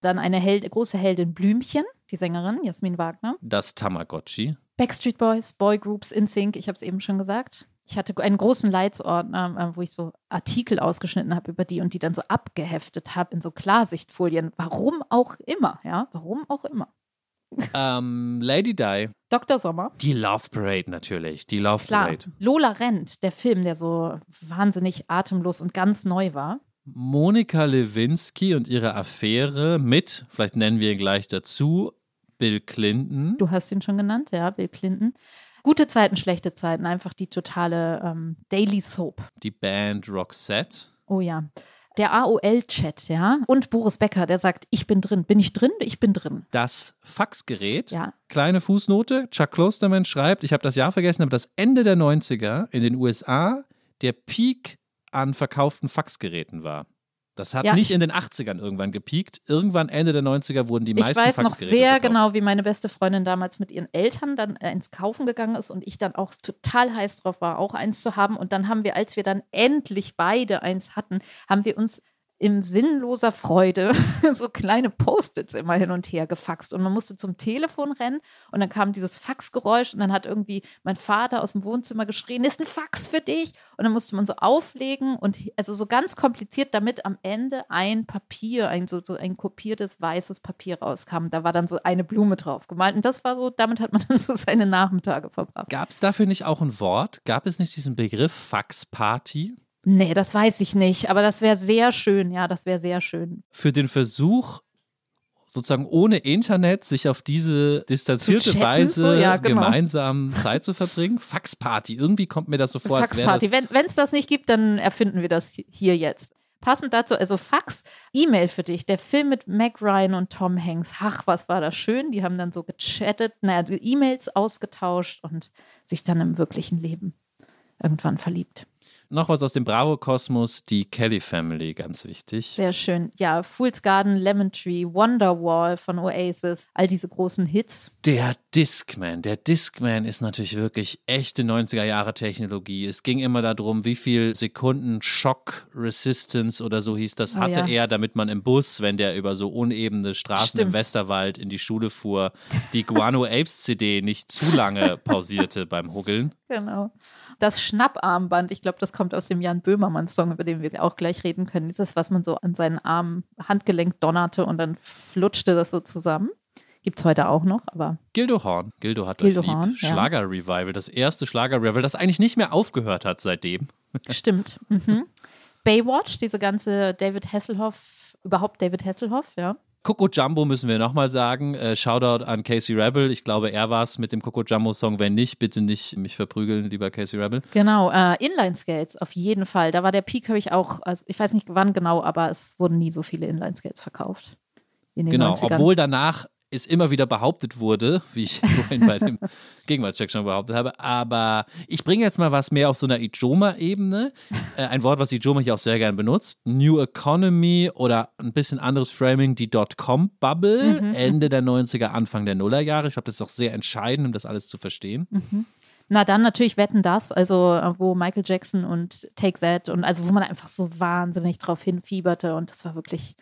Dann eine Held, große Heldin Blümchen, die Sängerin Jasmin Wagner. das Tamagotchi. Backstreet Boys, Boygroups, InSync, ich habe es eben schon gesagt. Ich hatte einen großen Leitsordner, äh, wo ich so Artikel ausgeschnitten habe über die und die dann so abgeheftet habe in so Klarsichtfolien. Warum auch immer, ja, warum auch immer. ähm, Lady Di, Dr. Sommer, die Love Parade natürlich, die Love klar. Parade. Lola Rent, der Film, der so wahnsinnig atemlos und ganz neu war. Monika Lewinsky und ihre Affäre mit, vielleicht nennen wir ihn gleich dazu, Bill Clinton. Du hast ihn schon genannt, ja, Bill Clinton. Gute Zeiten, schlechte Zeiten, einfach die totale ähm, Daily Soap. Die Band Roxette. Oh ja. Der AOL-Chat, ja. Und Boris Becker, der sagt, ich bin drin. Bin ich drin? Ich bin drin. Das Faxgerät. Ja. Kleine Fußnote. Chuck Klosterman schreibt, ich habe das Jahr vergessen, aber das Ende der 90er in den USA der Peak an verkauften Faxgeräten war. Das hat Ja, nicht ich- in den 80ern irgendwann gepiekt. Irgendwann Ende der 90er wurden die Ich meisten weiß noch sehr verkauft. genau, wie meine beste Freundin damals mit ihren Eltern dann äh, ins Kaufen gegangen ist und ich dann auch total heiß drauf war, auch eins zu haben. Und dann haben wir, als wir dann endlich beide eins hatten, haben wir uns in sinnloser Freude so kleine Post-its immer hin und her gefaxt. Und man musste zum Telefon rennen und dann kam dieses Faxgeräusch und dann hat irgendwie mein Vater aus dem Wohnzimmer geschrien, ist ein Fax für dich? Und dann musste man so auflegen und also so ganz kompliziert, damit am Ende ein Papier, ein so, so ein kopiertes weißes Papier rauskam. Da war dann so eine Blume drauf gemalt. Und das war so, damit hat man dann so seine Nachmittage verbracht. Gab es dafür nicht auch ein Wort? Gab es nicht diesen Begriff Faxparty? Nee, das weiß ich nicht. Aber das wäre sehr schön. Ja, das wäre sehr schön. Für den Versuch, sozusagen ohne Internet sich auf diese distanzierte chatten, Weise so, ja, genau. gemeinsam Zeit zu verbringen? Faxparty. Irgendwie kommt mir das so vor, als wäre das Faxparty. Wenn es das nicht gibt, dann erfinden wir das hier jetzt. Passend dazu, also Fax, E-Mail für dich, der Film mit Meg Ryan und Tom Hanks. Ach, was war das schön. Die haben dann so gechattet, naja, E-Mails ausgetauscht und sich dann im wirklichen Leben irgendwann verliebt. Noch was aus dem Bravo-Kosmos, die Kelly Family, ganz wichtig. Sehr schön. Ja, Fool's Garden, Lemon Tree, Wonderwall von Oasis, all diese großen Hits. Der Discman. Der Discman ist natürlich wirklich echte 90er-Jahre-Technologie. Es ging immer darum, wie viel Sekunden Shock Resistance oder so hieß das, Oh hatte ja. er, damit man im Bus, wenn der über so unebene Straßen im Stimmt. Westerwald in die Schule fuhr, die Guano Apes CD nicht zu lange pausierte beim Huggeln. Genau. Das Schnapparmband, ich glaube, das kommt aus dem Jan Böhmermann-Song, über den wir auch gleich reden können. Dieses, was man so an seinen Arm, Handgelenk donnerte und dann flutschte das so zusammen. Gibt es heute auch noch, aber Gildo Horn. Gildo hat Gildo euch lieb. Horn. Schlager-Revival. Das erste Schlager-Revival, das eigentlich nicht mehr aufgehört hat seitdem. stimmt. Mhm. Baywatch, diese ganze David Hasselhoff, überhaupt David Hasselhoff, ja. Coco Jumbo müssen wir nochmal sagen. Äh, Shoutout an Casey Rebel. Ich glaube, er war es mit dem Coco Jumbo Song. Wenn nicht, bitte nicht mich verprügeln, lieber Casey Rebel. Genau, äh, Inline-Skates, auf jeden Fall. Da war der Peak, habe ich auch, also ich weiß nicht wann genau, aber es wurden nie so viele Inline-Skates verkauft. Genau, 90ern. obwohl danach es immer wieder behauptet wurde, wie ich vorhin bei dem Gegenwartscheck schon behauptet habe. Aber ich bringe jetzt mal was mehr auf so einer Ijoma-Ebene. Äh, ein Wort, was Ijoma hier auch sehr gern benutzt. New Economy oder ein bisschen anderes Framing, die Dotcom-Bubble, Mhm, Ende der 90er, Anfang der Nullerjahre. Ich glaube, das ist auch sehr entscheidend, um das alles zu verstehen. Na dann natürlich wetten das, also äh, wo Michael Jackson und Take That und also wo man einfach so wahnsinnig drauf hinfieberte und das war wirklich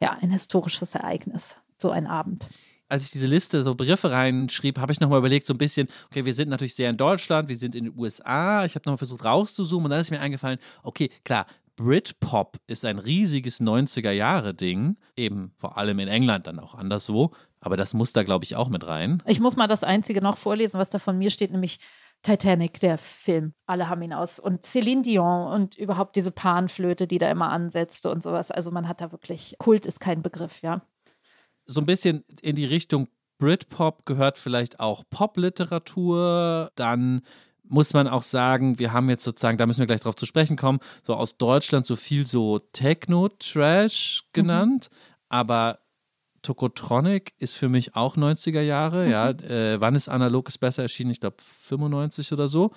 ja ein historisches Ereignis, so ein Abend. Als ich diese Liste so Begriffe reinschrieb, habe ich nochmal überlegt, so ein bisschen, okay, wir sind natürlich sehr in Deutschland, wir sind in den USA. Ich habe nochmal versucht rauszuzoomen und dann ist mir eingefallen, okay, klar, Britpop ist ein riesiges 90er-Jahre-Ding, eben vor allem in England, dann auch anderswo. Aber das muss da, glaube ich, auch mit rein. Ich muss mal das einzige noch vorlesen, was da von mir steht, nämlich Titanic, der Film. Alle haben ihn aus. Und Céline Dion und überhaupt diese Panflöte, die da immer ansetzte und sowas. Also man hat da wirklich, Kult ist kein Begriff, ja. So ein bisschen in die Richtung Britpop gehört vielleicht auch Popliteratur. Dann muss man auch sagen, wir haben jetzt sozusagen, da müssen wir gleich drauf zu sprechen kommen, so aus Deutschland so viel so Techno-Trash genannt, aber Tokotronic ist für mich auch 90er Jahre, ja. Äh, wann ist Analog ist besser erschienen? Ich glaube 95 oder so.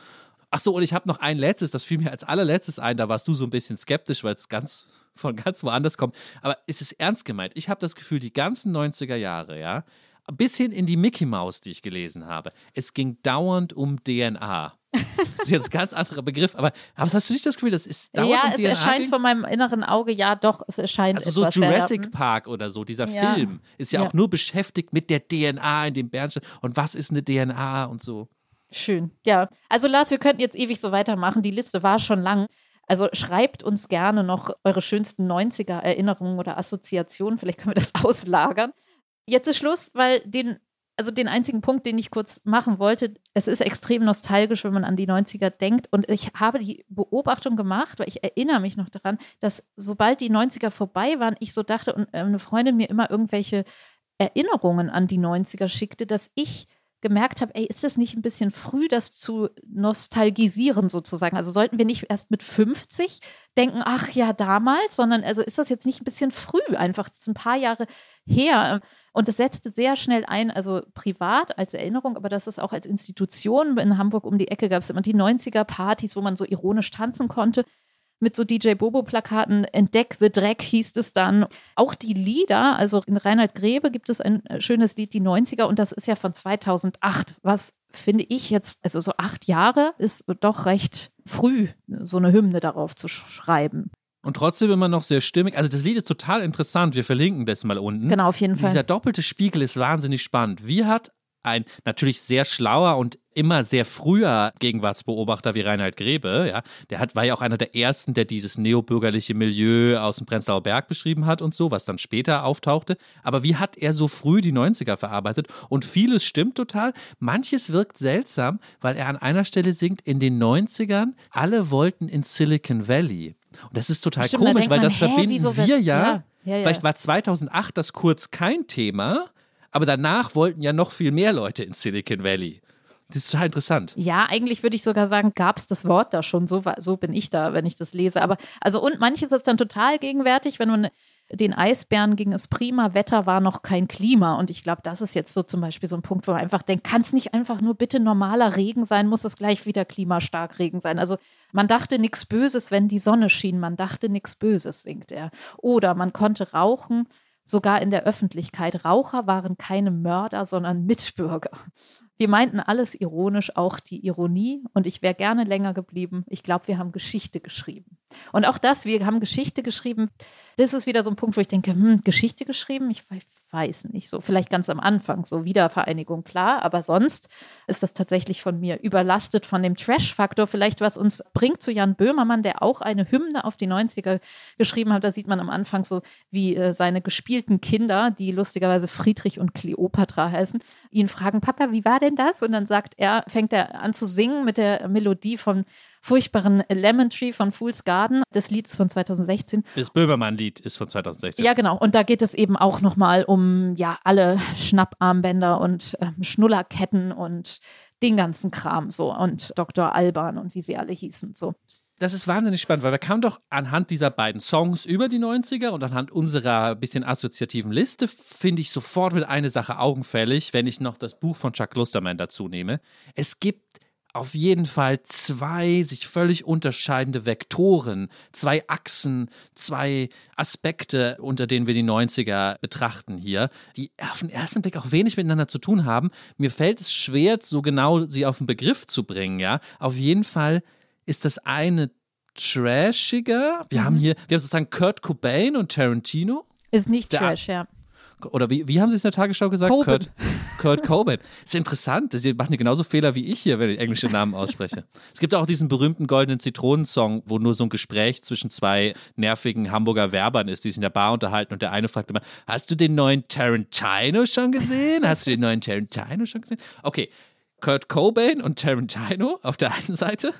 Ach so, und ich habe noch ein letztes, das fiel mir als allerletztes ein, da warst du so ein bisschen skeptisch, weil es ganz von ganz woanders kommt. Aber es ist ernst gemeint. Ich habe das Gefühl, die ganzen 90er Jahre, ja, bis hin in die Mickey Mouse, die ich gelesen habe, es ging dauernd um DNA. Das ist jetzt ein ganz anderer Begriff, aber, aber hast du nicht das Gefühl, das ist dauernd ja, es DNA? erscheint ging? vor meinem inneren Auge, ja doch, es erscheint Also so Jurassic hm. Park oder so, dieser Ja. Film ist ja, Ja. auch nur beschäftigt mit der DNA in dem Bernstein und was ist eine DNA und so. Schön. Ja, also Lars, wir könnten jetzt ewig so weitermachen. Die Liste war schon lang. Also schreibt uns gerne noch eure schönsten 90er Erinnerungen oder Assoziationen. Vielleicht können wir das auslagern. Jetzt ist Schluss, weil den, also den einzigen Punkt, den ich kurz machen wollte, es ist extrem nostalgisch, wenn man an die 90er denkt. Und ich habe die Beobachtung gemacht, weil ich erinnere mich noch daran, dass sobald die 90er vorbei waren, ich so dachte und äh, eine Freundin mir immer irgendwelche Erinnerungen an die 90er schickte, dass ich gemerkt habe, ey, ist das nicht ein bisschen früh, das zu nostalgisieren sozusagen? Also sollten wir nicht erst mit 50 denken, ach ja, damals, sondern also ist das jetzt nicht ein bisschen früh einfach, das ist ein paar Jahre her. Und es setzte sehr schnell ein, also privat als Erinnerung, aber das ist auch als Institution. In Hamburg um die Ecke gab es immer die 90er-Partys, wo man so ironisch tanzen konnte mit so DJ Bobo-Plakaten. Entdeck the Dreck hieß es dann. Auch die Lieder, also in Reinhard Grebe gibt es ein äh, schönes Lied, die 90er, und das ist ja von 2008, was finde ich jetzt, also so acht Jahre ist doch recht früh, so eine Hymne darauf zu schreiben. Und trotzdem immer noch sehr stimmig. Also das Lied ist total interessant. Wir verlinken das mal unten. Genau, auf jeden Fall. Dieser doppelte Spiegel ist wahnsinnig spannend. Wie hat ein natürlich sehr schlauer und immer sehr früher Gegenwartsbeobachter wie Reinhard Grebe, ja, der hat, war ja auch einer der ersten, der dieses neobürgerliche Milieu aus dem Prenzlauer Berg beschrieben hat und so, was dann später auftauchte. Aber wie hat er so früh die 90er verarbeitet? Und vieles stimmt total. Manches wirkt seltsam, weil er an einer Stelle singt, in den 90ern, alle wollten in Silicon Valley. Und das ist total Stimmt, da komisch, denkt weil man, das verbinden wir das- ja. ja, ja, ja. Vielleicht war 2008 das kurz kein Thema, aber danach wollten ja noch viel mehr Leute in Silicon Valley. Das ist total interessant. Ja, eigentlich würde ich sogar sagen, gab es das Wort da schon. So, so bin ich da, wenn ich das lese. Aber also und manches ist dann total gegenwärtig, wenn man den Eisbären ging es prima, Wetter war noch kein Klima. Und ich glaube, das ist jetzt so zum Beispiel so ein Punkt, wo man einfach denkt, kann es nicht einfach nur bitte normaler Regen sein, muss es gleich wieder klimastark Regen sein. Also man dachte nichts Böses, wenn die Sonne schien, man dachte nichts Böses, singt er. Oder man konnte rauchen, sogar in der Öffentlichkeit. Raucher waren keine Mörder, sondern Mitbürger. Wir meinten alles ironisch, auch die Ironie. Und ich wäre gerne länger geblieben. Ich glaube, wir haben Geschichte geschrieben. Und auch das, wir haben Geschichte geschrieben. Das ist wieder so ein Punkt, wo ich denke, hm, Geschichte geschrieben? Ich we- weiß nicht. So vielleicht ganz am Anfang, so Wiedervereinigung, klar. Aber sonst ist das tatsächlich von mir überlastet von dem Trash-Faktor. Vielleicht, was uns bringt zu Jan Böhmermann, der auch eine Hymne auf die 90er geschrieben hat. Da sieht man am Anfang so, wie äh, seine gespielten Kinder, die lustigerweise Friedrich und Kleopatra heißen, ihn fragen, Papa, wie war denn das? Und dann sagt er, fängt er an zu singen mit der Melodie von furchtbaren Lemon Tree von Fool's Garden. Das Lied ist von 2016. Das Böhmermann-Lied ist von 2016. Ja, genau. Und da geht es eben auch nochmal um ja alle Schnapparmbänder und ähm, Schnullerketten und den ganzen Kram so und Dr. Alban und wie sie alle hießen so. Das ist wahnsinnig spannend, weil wir kamen doch anhand dieser beiden Songs über die 90er und anhand unserer bisschen assoziativen Liste finde ich sofort mit eine Sache augenfällig, wenn ich noch das Buch von Chuck Klosterman dazu nehme. Es gibt auf jeden Fall zwei sich völlig unterscheidende Vektoren, zwei Achsen, zwei Aspekte, unter denen wir die 90er betrachten hier, die auf den ersten Blick auch wenig miteinander zu tun haben. Mir fällt es schwer, so genau sie auf den Begriff zu bringen, ja. Auf jeden Fall ist das eine trashiger. Wir haben hier, wir haben sozusagen Kurt Cobain und Tarantino. Ist nicht Der- Trash, ja. Oder wie, wie haben Sie es in der Tagesschau gesagt? Cobain. Kurt, Kurt Cobain. Ist interessant. Sie machen genauso Fehler wie ich hier, wenn ich englische Namen ausspreche. es gibt auch diesen berühmten goldenen Zitronensong, wo nur so ein Gespräch zwischen zwei nervigen Hamburger Werbern ist, die sich in der Bar unterhalten und der eine fragt immer: Hast du den neuen Tarantino schon gesehen? Hast du den neuen Tarantino schon gesehen? Okay, Kurt Cobain und Tarantino auf der einen Seite.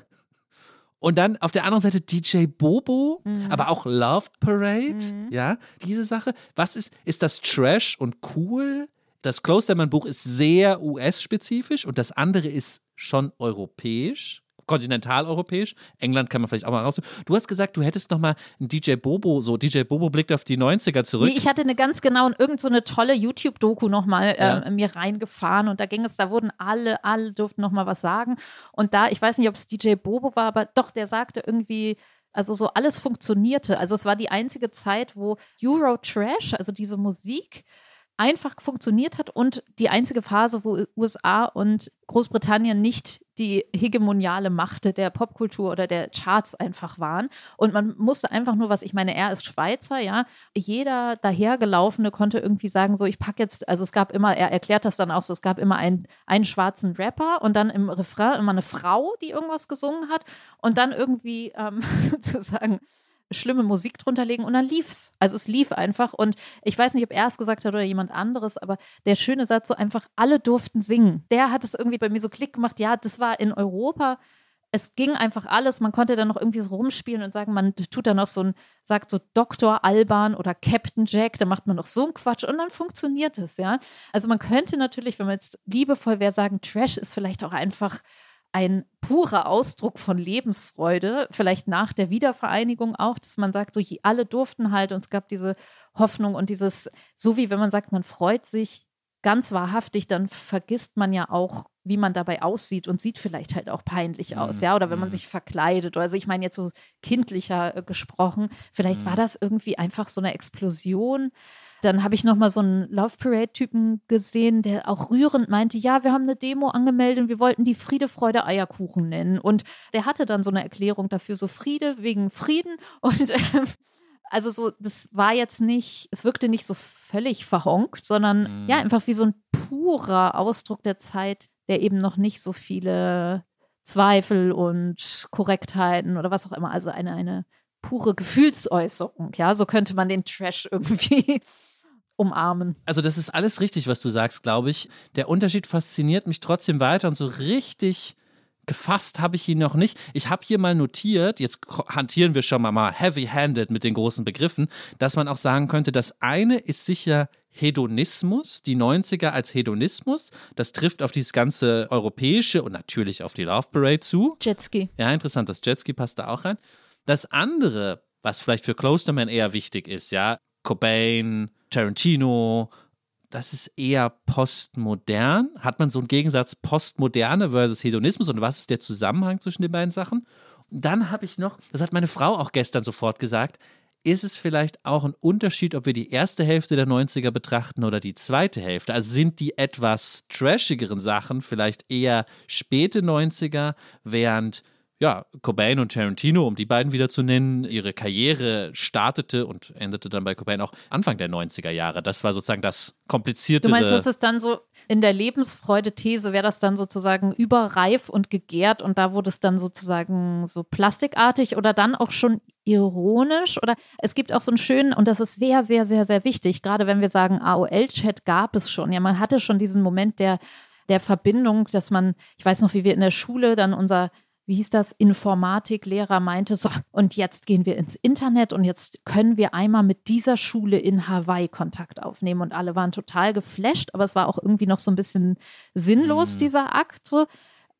Und dann auf der anderen Seite DJ Bobo, aber auch Love Parade, ja, diese Sache. Was ist, ist das Trash und cool? Das Klostermann-Buch ist sehr US-spezifisch und das andere ist schon europäisch, kontinentaleuropäisch. England kann man vielleicht auch mal raus. Du hast gesagt, du hättest noch mal einen DJ Bobo, so DJ Bobo blickt auf die 90er zurück. Nee, ich hatte eine ganz genau und irgend so eine tolle YouTube-Doku nochmal Ja. äh, mir reingefahren und da ging es, da wurden alle, alle durften nochmal was sagen. Und da, ich weiß nicht, ob es DJ Bobo war, aber doch, der sagte irgendwie, also so alles funktionierte. Also es war die einzige Zeit, wo Euro-Trash, also diese Musik, einfach funktioniert hat und die einzige Phase, wo USA und Großbritannien nicht die hegemoniale Macht der Popkultur oder der Charts einfach waren. Und man musste einfach nur was, ich meine, er ist Schweizer, ja. Jeder dahergelaufene konnte irgendwie sagen, so, ich packe jetzt, also es gab immer, er erklärt das dann auch so, es gab immer einen, einen schwarzen Rapper und dann im Refrain immer eine Frau, die irgendwas gesungen hat und dann irgendwie ähm, sozusagen schlimme Musik drunter legen und dann lief's. Also es lief einfach und ich weiß nicht, ob er es gesagt hat oder jemand anderes, aber der schöne Satz so einfach, alle durften singen. Der hat es irgendwie bei mir so Klick gemacht, ja, das war in Europa es ging einfach alles. Man konnte dann noch irgendwie so rumspielen und sagen, man tut dann noch so ein, sagt so Dr. Alban oder Captain Jack, da macht man noch so einen Quatsch und dann funktioniert es, ja. Also man könnte natürlich, wenn man jetzt liebevoll wäre, sagen, Trash ist vielleicht auch einfach ein purer Ausdruck von Lebensfreude, vielleicht nach der Wiedervereinigung auch, dass man sagt, so alle durften halt und es gab diese Hoffnung und dieses, so wie wenn man sagt, man freut sich ganz wahrhaftig, dann vergisst man ja auch, wie man dabei aussieht und sieht vielleicht halt auch peinlich aus, mhm. ja, oder wenn man mhm. sich verkleidet oder also ich meine jetzt so kindlicher äh, gesprochen, vielleicht mhm. war das irgendwie einfach so eine Explosion. Dann habe ich noch mal so einen Love Parade Typen gesehen, der auch rührend meinte, ja, wir haben eine Demo angemeldet und wir wollten die Friede Freude Eierkuchen nennen und der hatte dann so eine Erklärung dafür so Friede wegen Frieden und äh, also so, das war jetzt nicht, es wirkte nicht so völlig verhonkt, sondern mhm. ja, einfach wie so ein purer Ausdruck der Zeit, der eben noch nicht so viele Zweifel und Korrektheiten oder was auch immer, also eine, eine pure Gefühlsäußerung, ja, so könnte man den Trash irgendwie umarmen. Also das ist alles richtig, was du sagst, glaube ich. Der Unterschied fasziniert mich trotzdem weiter und so richtig gefasst habe ich ihn noch nicht. Ich habe hier mal notiert, jetzt hantieren wir schon mal, mal heavy-handed mit den großen Begriffen, dass man auch sagen könnte, das eine ist sicher Hedonismus, die 90er als Hedonismus. Das trifft auf dieses ganze europäische und natürlich auf die Love Parade zu. Jetski. Ja, interessant, das Jetski passt da auch rein. Das andere, was vielleicht für Closterman eher wichtig ist, ja, Cobain, Tarantino, das ist eher postmodern. Hat man so einen Gegensatz Postmoderne versus Hedonismus und was ist der Zusammenhang zwischen den beiden Sachen? dann habe ich noch, das hat meine Frau auch gestern sofort gesagt, ist es vielleicht auch ein Unterschied, ob wir die erste Hälfte der 90er betrachten oder die zweite Hälfte? Also sind die etwas trashigeren Sachen vielleicht eher späte 90er, während ja, Cobain und Tarantino, um die beiden wieder zu nennen, ihre Karriere startete und endete dann bei Cobain auch Anfang der 90er Jahre. Das war sozusagen das komplizierte. Du meinst, ist dann so in der Lebensfreude-These, wäre das dann sozusagen überreif und gegärt und da wurde es dann sozusagen so plastikartig oder dann auch schon ironisch oder es gibt auch so einen schönen, und das ist sehr, sehr, sehr, sehr wichtig, gerade wenn wir sagen, AOL-Chat gab es schon. Ja, man hatte schon diesen Moment der der Verbindung, dass man, ich weiß noch, wie wir in der Schule dann unser wie hieß das, Informatiklehrer meinte, so, und jetzt gehen wir ins Internet und jetzt können wir einmal mit dieser Schule in Hawaii Kontakt aufnehmen. Und alle waren total geflasht, aber es war auch irgendwie noch so ein bisschen sinnlos, mhm. dieser Akt. So.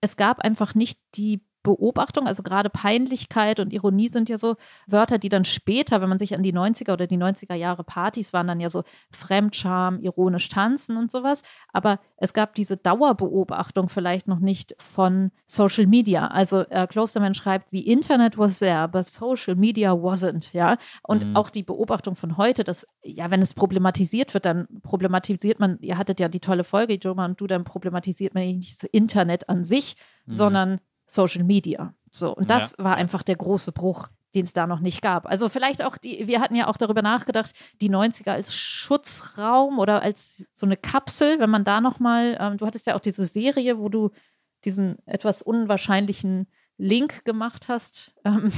Es gab einfach nicht die Beobachtung, also gerade Peinlichkeit und Ironie sind ja so Wörter, die dann später, wenn man sich an die 90er oder die 90er Jahre Partys waren, dann ja so Fremdscham, ironisch tanzen und sowas. Aber es gab diese Dauerbeobachtung vielleicht noch nicht von Social Media. Also äh, Klosterman schreibt, the Internet was there, but Social Media wasn't, ja. Und mhm. auch die Beobachtung von heute, dass, ja, wenn es problematisiert wird, dann problematisiert man, ihr hattet ja die tolle Folge, Joma und du, dann problematisiert man nicht das Internet an sich, mhm. sondern Social Media. So, und das ja. war einfach der große Bruch, den es da noch nicht gab. Also vielleicht auch die, wir hatten ja auch darüber nachgedacht, die 90er als Schutzraum oder als so eine Kapsel, wenn man da nochmal, ähm, du hattest ja auch diese Serie, wo du diesen etwas unwahrscheinlichen Link gemacht hast. Ähm,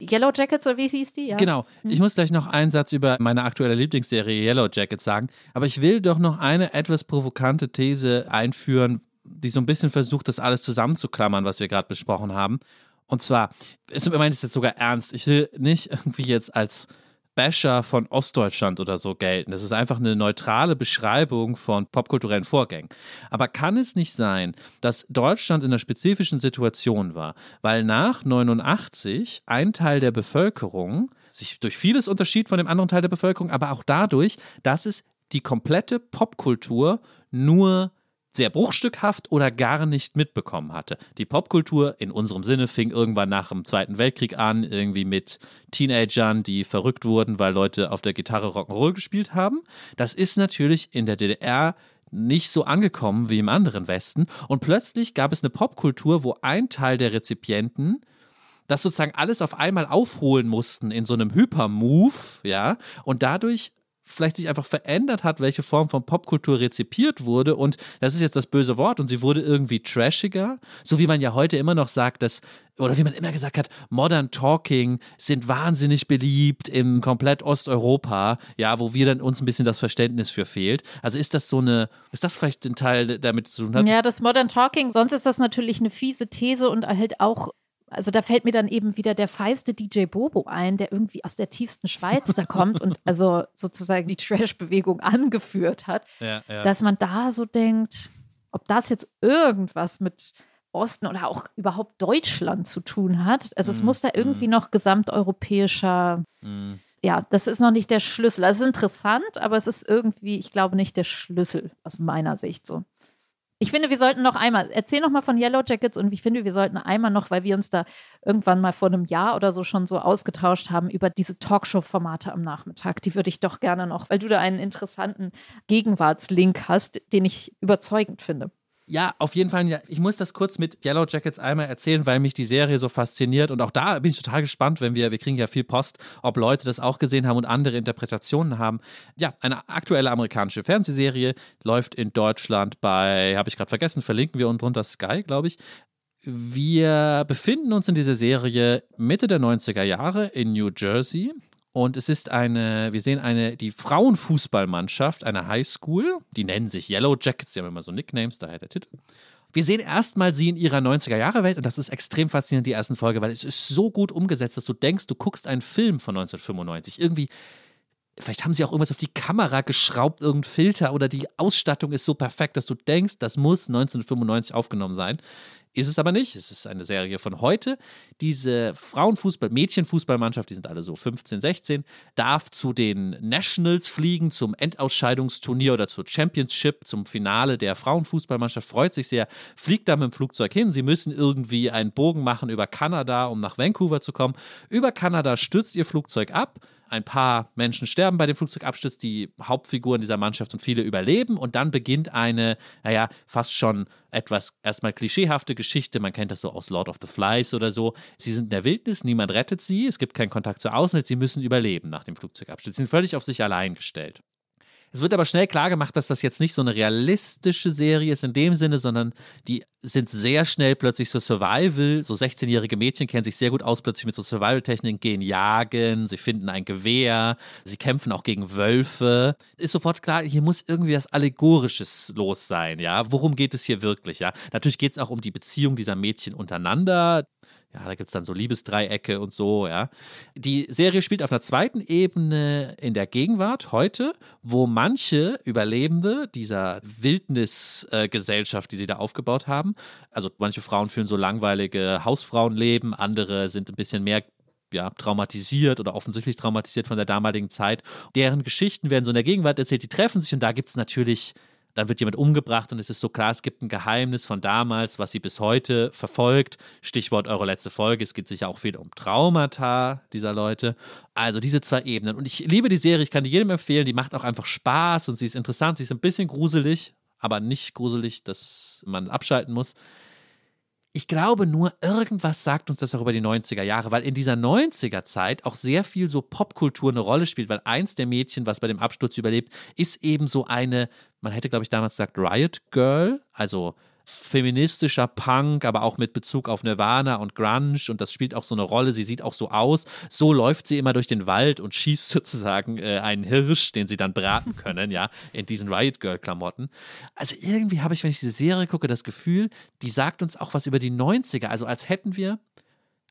Yellow Jackets oder wie hieß die? Ja. Genau. Hm. Ich muss gleich noch einen Satz über meine aktuelle Lieblingsserie Yellow Jackets sagen. Aber ich will doch noch eine etwas provokante These einführen, die so ein bisschen versucht, das alles zusammenzuklammern, was wir gerade besprochen haben. Und zwar, ich meine es jetzt sogar ernst, ich will nicht irgendwie jetzt als Basher von Ostdeutschland oder so gelten. Das ist einfach eine neutrale Beschreibung von popkulturellen Vorgängen. Aber kann es nicht sein, dass Deutschland in einer spezifischen Situation war, weil nach 89 ein Teil der Bevölkerung sich durch vieles unterschied von dem anderen Teil der Bevölkerung, aber auch dadurch, dass es die komplette Popkultur nur sehr bruchstückhaft oder gar nicht mitbekommen hatte. Die Popkultur in unserem Sinne fing irgendwann nach dem Zweiten Weltkrieg an, irgendwie mit Teenagern, die verrückt wurden, weil Leute auf der Gitarre Rock'n'Roll gespielt haben. Das ist natürlich in der DDR nicht so angekommen wie im anderen Westen. Und plötzlich gab es eine Popkultur, wo ein Teil der Rezipienten das sozusagen alles auf einmal aufholen mussten in so einem Hyper-Move, ja, und dadurch vielleicht sich einfach verändert hat, welche Form von Popkultur rezipiert wurde. Und das ist jetzt das böse Wort und sie wurde irgendwie trashiger. So wie man ja heute immer noch sagt, dass, oder wie man immer gesagt hat, Modern Talking sind wahnsinnig beliebt im komplett Osteuropa, ja, wo wir dann uns ein bisschen das Verständnis für fehlt. Also ist das so eine, ist das vielleicht ein Teil, damit zu tun hat? Ja, das Modern Talking, sonst ist das natürlich eine fiese These und halt auch Also da fällt mir dann eben wieder der feiste DJ Bobo ein, der irgendwie aus der tiefsten Schweiz da kommt und also sozusagen die Trash-Bewegung angeführt hat, Ja, ja. dass man da so denkt, ob das jetzt irgendwas mit Osten oder auch überhaupt Deutschland zu tun hat. Also es Mm, muss da irgendwie noch gesamteuropäischer, Mm. ja, das ist noch nicht der Schlüssel. Das ist interessant, aber es ist irgendwie, ich glaube, nicht der Schlüssel aus meiner Sicht so. Ich finde, wir sollten noch einmal, erzähl noch mal von Yellow Jackets und ich finde, wir sollten einmal noch, weil wir uns da irgendwann mal vor einem Jahr oder so schon so ausgetauscht haben über diese Talkshow-Formate am Nachmittag. Die würde ich doch gerne noch, weil du da einen interessanten Gegenwartslink hast, den ich überzeugend finde. Ja, auf jeden Fall. Ich muss das kurz mit Yellow Jackets einmal erzählen, weil mich die Serie so fasziniert. Und auch da bin ich total gespannt, wenn wir, wir kriegen ja viel Post, ob Leute das auch gesehen haben und andere Interpretationen haben. Ja, eine aktuelle amerikanische Fernsehserie läuft in Deutschland bei, habe ich gerade vergessen, verlinken wir unten drunter Sky, glaube ich. Wir befinden uns in dieser Serie Mitte der 90er Jahre in New Jersey. Und es ist eine, wir sehen eine, die Frauenfußballmannschaft einer Highschool, die nennen sich Yellow Jackets, die haben immer so Nicknames, daher der Titel. Wir sehen erstmal sie in ihrer 90er-Jahre-Welt und das ist extrem faszinierend, die ersten Folge, weil es ist so gut umgesetzt, dass du denkst, du guckst einen Film von 1995. Irgendwie, vielleicht haben sie auch irgendwas auf die Kamera geschraubt, irgendein Filter oder die Ausstattung ist so perfekt, dass du denkst, das muss 1995 aufgenommen sein. Ist es aber nicht. Es ist eine Serie von heute. Diese Frauenfußball, Mädchenfußballmannschaft, die sind alle so 15, 16, darf zu den Nationals fliegen, zum Endausscheidungsturnier oder zur Championship, zum Finale der Frauenfußballmannschaft, freut sich sehr, fliegt da mit dem Flugzeug hin. Sie müssen irgendwie einen Bogen machen über Kanada, um nach Vancouver zu kommen. Über Kanada stürzt ihr Flugzeug ab. Ein paar Menschen sterben bei dem Flugzeugabsturz, die Hauptfiguren dieser Mannschaft und viele überleben. Und dann beginnt eine, naja, fast schon etwas erstmal klischeehafte Geschichte. Man kennt das so aus Lord of the Flies oder so. Sie sind in der Wildnis, niemand rettet sie, es gibt keinen Kontakt zur Außenwelt, sie müssen überleben nach dem Flugzeugabsturz. Sie sind völlig auf sich allein gestellt. Es wird aber schnell klar gemacht, dass das jetzt nicht so eine realistische Serie ist in dem Sinne, sondern die sind sehr schnell plötzlich so Survival. So 16-jährige Mädchen kennen sich sehr gut aus, plötzlich mit so Survival-Techniken, gehen jagen, sie finden ein Gewehr, sie kämpfen auch gegen Wölfe. Ist sofort klar, hier muss irgendwie was Allegorisches los sein, ja. Worum geht es hier wirklich, ja? Natürlich geht es auch um die Beziehung dieser Mädchen untereinander. Ja, da gibt es dann so Liebesdreiecke und so, ja. Die Serie spielt auf einer zweiten Ebene in der Gegenwart heute, wo manche Überlebende dieser Wildnisgesellschaft, die sie da aufgebaut haben, also manche Frauen führen so langweilige Hausfrauenleben, andere sind ein bisschen mehr ja, traumatisiert oder offensichtlich traumatisiert von der damaligen Zeit. Deren Geschichten werden so in der Gegenwart erzählt, die treffen sich und da gibt es natürlich dann wird jemand umgebracht und es ist so klar, es gibt ein Geheimnis von damals, was sie bis heute verfolgt. Stichwort eure letzte Folge, es geht sicher auch viel um Traumata dieser Leute. Also diese zwei Ebenen. Und ich liebe die Serie, ich kann die jedem empfehlen, die macht auch einfach Spaß und sie ist interessant, sie ist ein bisschen gruselig, aber nicht gruselig, dass man abschalten muss. Ich glaube nur, irgendwas sagt uns das auch über die 90er Jahre, weil in dieser 90er Zeit auch sehr viel so Popkultur eine Rolle spielt, weil eins der Mädchen, was bei dem Absturz überlebt, ist eben so eine, man hätte glaube ich damals gesagt Riot Girl, also feministischer Punk, aber auch mit Bezug auf Nirvana und Grunge und das spielt auch so eine Rolle. Sie sieht auch so aus. So läuft sie immer durch den Wald und schießt sozusagen äh, einen Hirsch, den sie dann braten können, ja, in diesen Riot Girl Klamotten. Also irgendwie habe ich, wenn ich diese Serie gucke, das Gefühl, die sagt uns auch was über die 90er. Also als hätten wir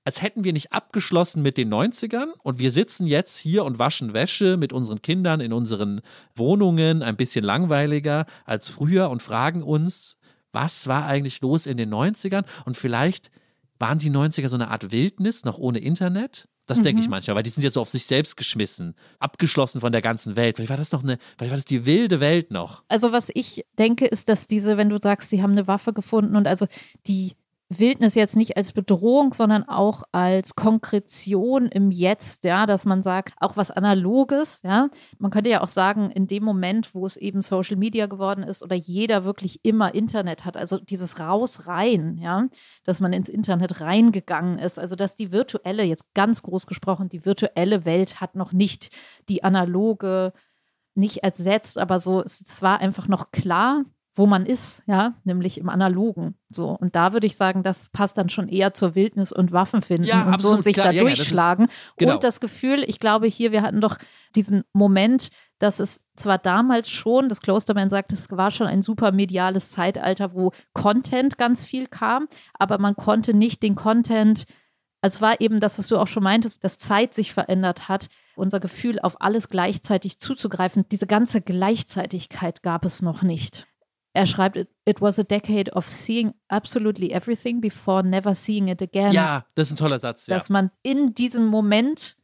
als hätten wir nicht abgeschlossen mit den 90ern und wir sitzen jetzt hier und waschen Wäsche mit unseren Kindern in unseren Wohnungen, ein bisschen langweiliger als früher und fragen uns, was war eigentlich los in den 90ern? Und vielleicht waren die 90er so eine Art Wildnis, noch ohne Internet? Das mhm. denke ich manchmal, weil die sind ja so auf sich selbst geschmissen, abgeschlossen von der ganzen Welt. Vielleicht war das noch eine, vielleicht war das die wilde Welt noch. Also was ich denke, ist, dass diese, wenn du sagst, sie haben eine Waffe gefunden und also die Wildnis jetzt nicht als Bedrohung, sondern auch als Konkretion im Jetzt, ja, dass man sagt, auch was Analoges, ja. Man könnte ja auch sagen, in dem Moment, wo es eben Social Media geworden ist oder jeder wirklich immer Internet hat, also dieses Raus rein, ja, dass man ins Internet reingegangen ist, also dass die virtuelle, jetzt ganz groß gesprochen, die virtuelle Welt hat noch nicht die analoge nicht ersetzt, aber so, es war einfach noch klar, wo man ist, ja, nämlich im Analogen. So. Und da würde ich sagen, das passt dann schon eher zur Wildnis und Waffen finden ja, und absolut, so und sich klar. da ja, durchschlagen. Das ist, genau. Und das Gefühl, ich glaube hier, wir hatten doch diesen Moment, dass es zwar damals schon, das Klosterman sagt, es war schon ein super mediales Zeitalter, wo Content ganz viel kam, aber man konnte nicht den Content Also es war eben das, was du auch schon meintest, dass Zeit sich verändert hat, unser Gefühl auf alles gleichzeitig zuzugreifen. Diese ganze Gleichzeitigkeit gab es noch nicht. Er schreibt, it was a decade of seeing absolutely everything before never seeing it again. Ja, das ist ein toller Satz. Dass ja. man in diesem Moment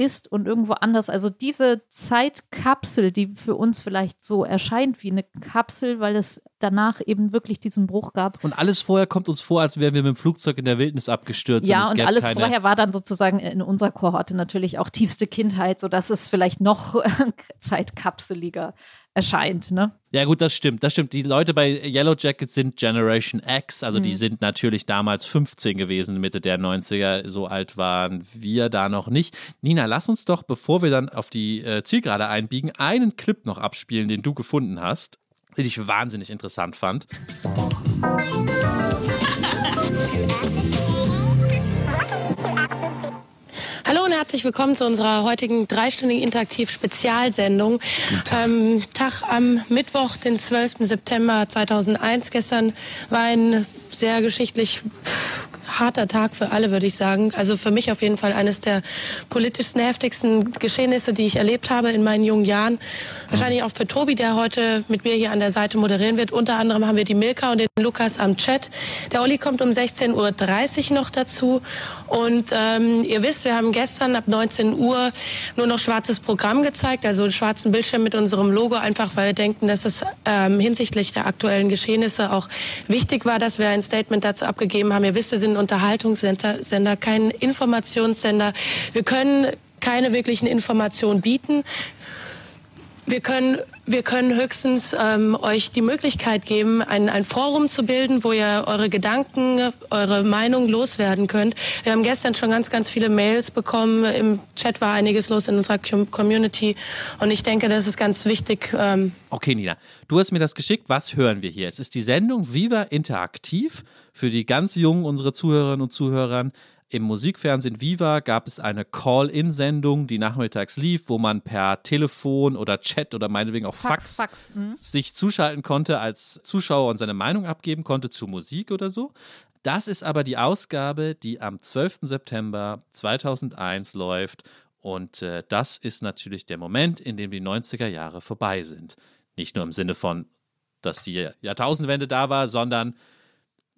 ist und irgendwo anders. Also diese Zeitkapsel, die für uns vielleicht so erscheint wie eine Kapsel, weil es danach eben wirklich diesen Bruch gab. Und alles vorher kommt uns vor, als wären wir mit dem Flugzeug in der Wildnis abgestürzt. Ja, und, und alles keine... vorher war dann sozusagen in unserer Kohorte natürlich auch tiefste Kindheit, sodass es vielleicht noch zeitkapseliger erscheint, ne? Ja, gut, das stimmt. Das stimmt. Die Leute bei Yellow Jackets sind Generation X, also mhm. die sind natürlich damals 15 gewesen, Mitte der 90er. So alt waren wir da noch nicht. Nina, lass uns doch, bevor wir dann auf die äh, Zielgerade einbiegen, einen Clip noch abspielen, den du gefunden hast, den ich wahnsinnig interessant fand. herzlich willkommen zu unserer heutigen dreistündigen Interaktiv-Spezialsendung. Ähm, Tag am Mittwoch, den 12. September 2001. Gestern war ein sehr geschichtlich harter Tag für alle, würde ich sagen. Also für mich auf jeden Fall eines der politischsten, heftigsten Geschehnisse, die ich erlebt habe in meinen jungen Jahren. Wahrscheinlich auch für Tobi, der heute mit mir hier an der Seite moderieren wird. Unter anderem haben wir die Milka und den Lukas am Chat. Der Olli kommt um 16.30 Uhr noch dazu. Und ähm, ihr wisst, wir haben gestern ab 19 Uhr nur noch schwarzes Programm gezeigt, also einen schwarzen Bildschirm mit unserem Logo, einfach weil wir denken, dass es ähm, hinsichtlich der aktuellen Geschehnisse auch wichtig war, dass wir ein Statement dazu abgegeben haben. Ihr wisst, wir sind Unterhaltungssender, kein Informationssender. Wir können keine wirklichen Informationen bieten. Wir können, wir können höchstens ähm, euch die Möglichkeit geben, ein, ein Forum zu bilden, wo ihr eure Gedanken, eure Meinung loswerden könnt. Wir haben gestern schon ganz, ganz viele Mails bekommen. Im Chat war einiges los in unserer Community. Und ich denke, das ist ganz wichtig. Ähm okay, Nina, du hast mir das geschickt. Was hören wir hier? Es ist die Sendung Viva Interaktiv für die ganz Jungen, unsere Zuhörerinnen und Zuhörer. Im Musikfernsehen Viva gab es eine Call-In-Sendung, die nachmittags lief, wo man per Telefon oder Chat oder meinetwegen auch Fax, Fax, Fax hm. sich zuschalten konnte als Zuschauer und seine Meinung abgeben konnte zu Musik oder so. Das ist aber die Ausgabe, die am 12. September 2001 läuft. Und äh, das ist natürlich der Moment, in dem die 90er Jahre vorbei sind. Nicht nur im Sinne von, dass die Jahrtausendwende da war, sondern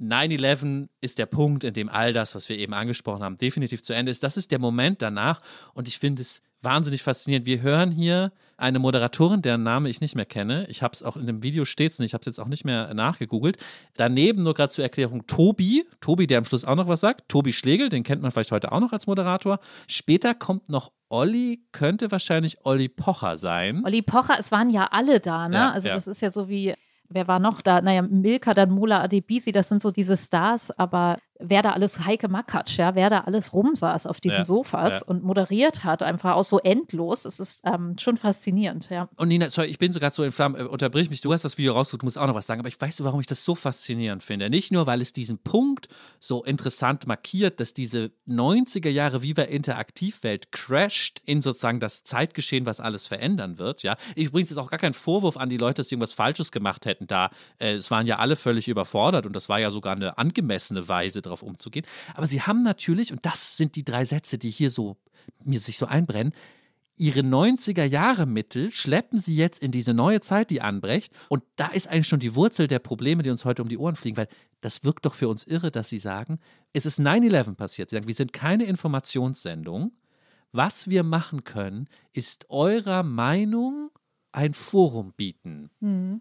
9-11 ist der Punkt, in dem all das, was wir eben angesprochen haben, definitiv zu Ende ist. Das ist der Moment danach und ich finde es wahnsinnig faszinierend. Wir hören hier eine Moderatorin, deren Name ich nicht mehr kenne. Ich habe es auch in dem Video stets nicht, ich habe es jetzt auch nicht mehr nachgegoogelt. Daneben nur gerade zur Erklärung Tobi, Tobi, der am Schluss auch noch was sagt. Tobi Schlegel, den kennt man vielleicht heute auch noch als Moderator. Später kommt noch Olli, könnte wahrscheinlich Olli Pocher sein. Olli Pocher, es waren ja alle da, ne? Ja, also ja. das ist ja so wie wer war noch da? Naja, Milka, dann Mula Adebisi, das sind so diese Stars, aber wer da alles, Heike Makatsch, ja, wer da alles rumsaß auf diesen ja, Sofas ja. und moderiert hat, einfach auch so endlos, es ist ähm, schon faszinierend, ja. Und Nina, sorry, ich bin so gerade so in Flammen, äh, unterbrich mich, du hast das Video rausgesucht, du musst auch noch was sagen, aber ich weiß, warum ich das so faszinierend finde. Nicht nur, weil es diesen Punkt so interessant markiert, dass diese 90er Jahre Viva Interaktivwelt crasht in sozusagen das Zeitgeschehen, was alles verändern wird, ja. Ich übrigens jetzt auch gar kein Vorwurf an die Leute, dass sie irgendwas Falsches gemacht hätten da. Äh, es waren ja alle völlig überfordert und das war ja sogar eine angemessene Weise darauf umzugehen. Aber sie haben natürlich, und das sind die drei Sätze, die hier so mir sich so einbrennen, ihre 90er Jahre Mittel schleppen sie jetzt in diese neue Zeit, die anbrecht. Und da ist eigentlich schon die Wurzel der Probleme, die uns heute um die Ohren fliegen, weil das wirkt doch für uns irre, dass sie sagen, es ist 9-11 passiert. Sie sagen, wir sind keine Informationssendung. Was wir machen können, ist eurer Meinung ein Forum bieten. Mhm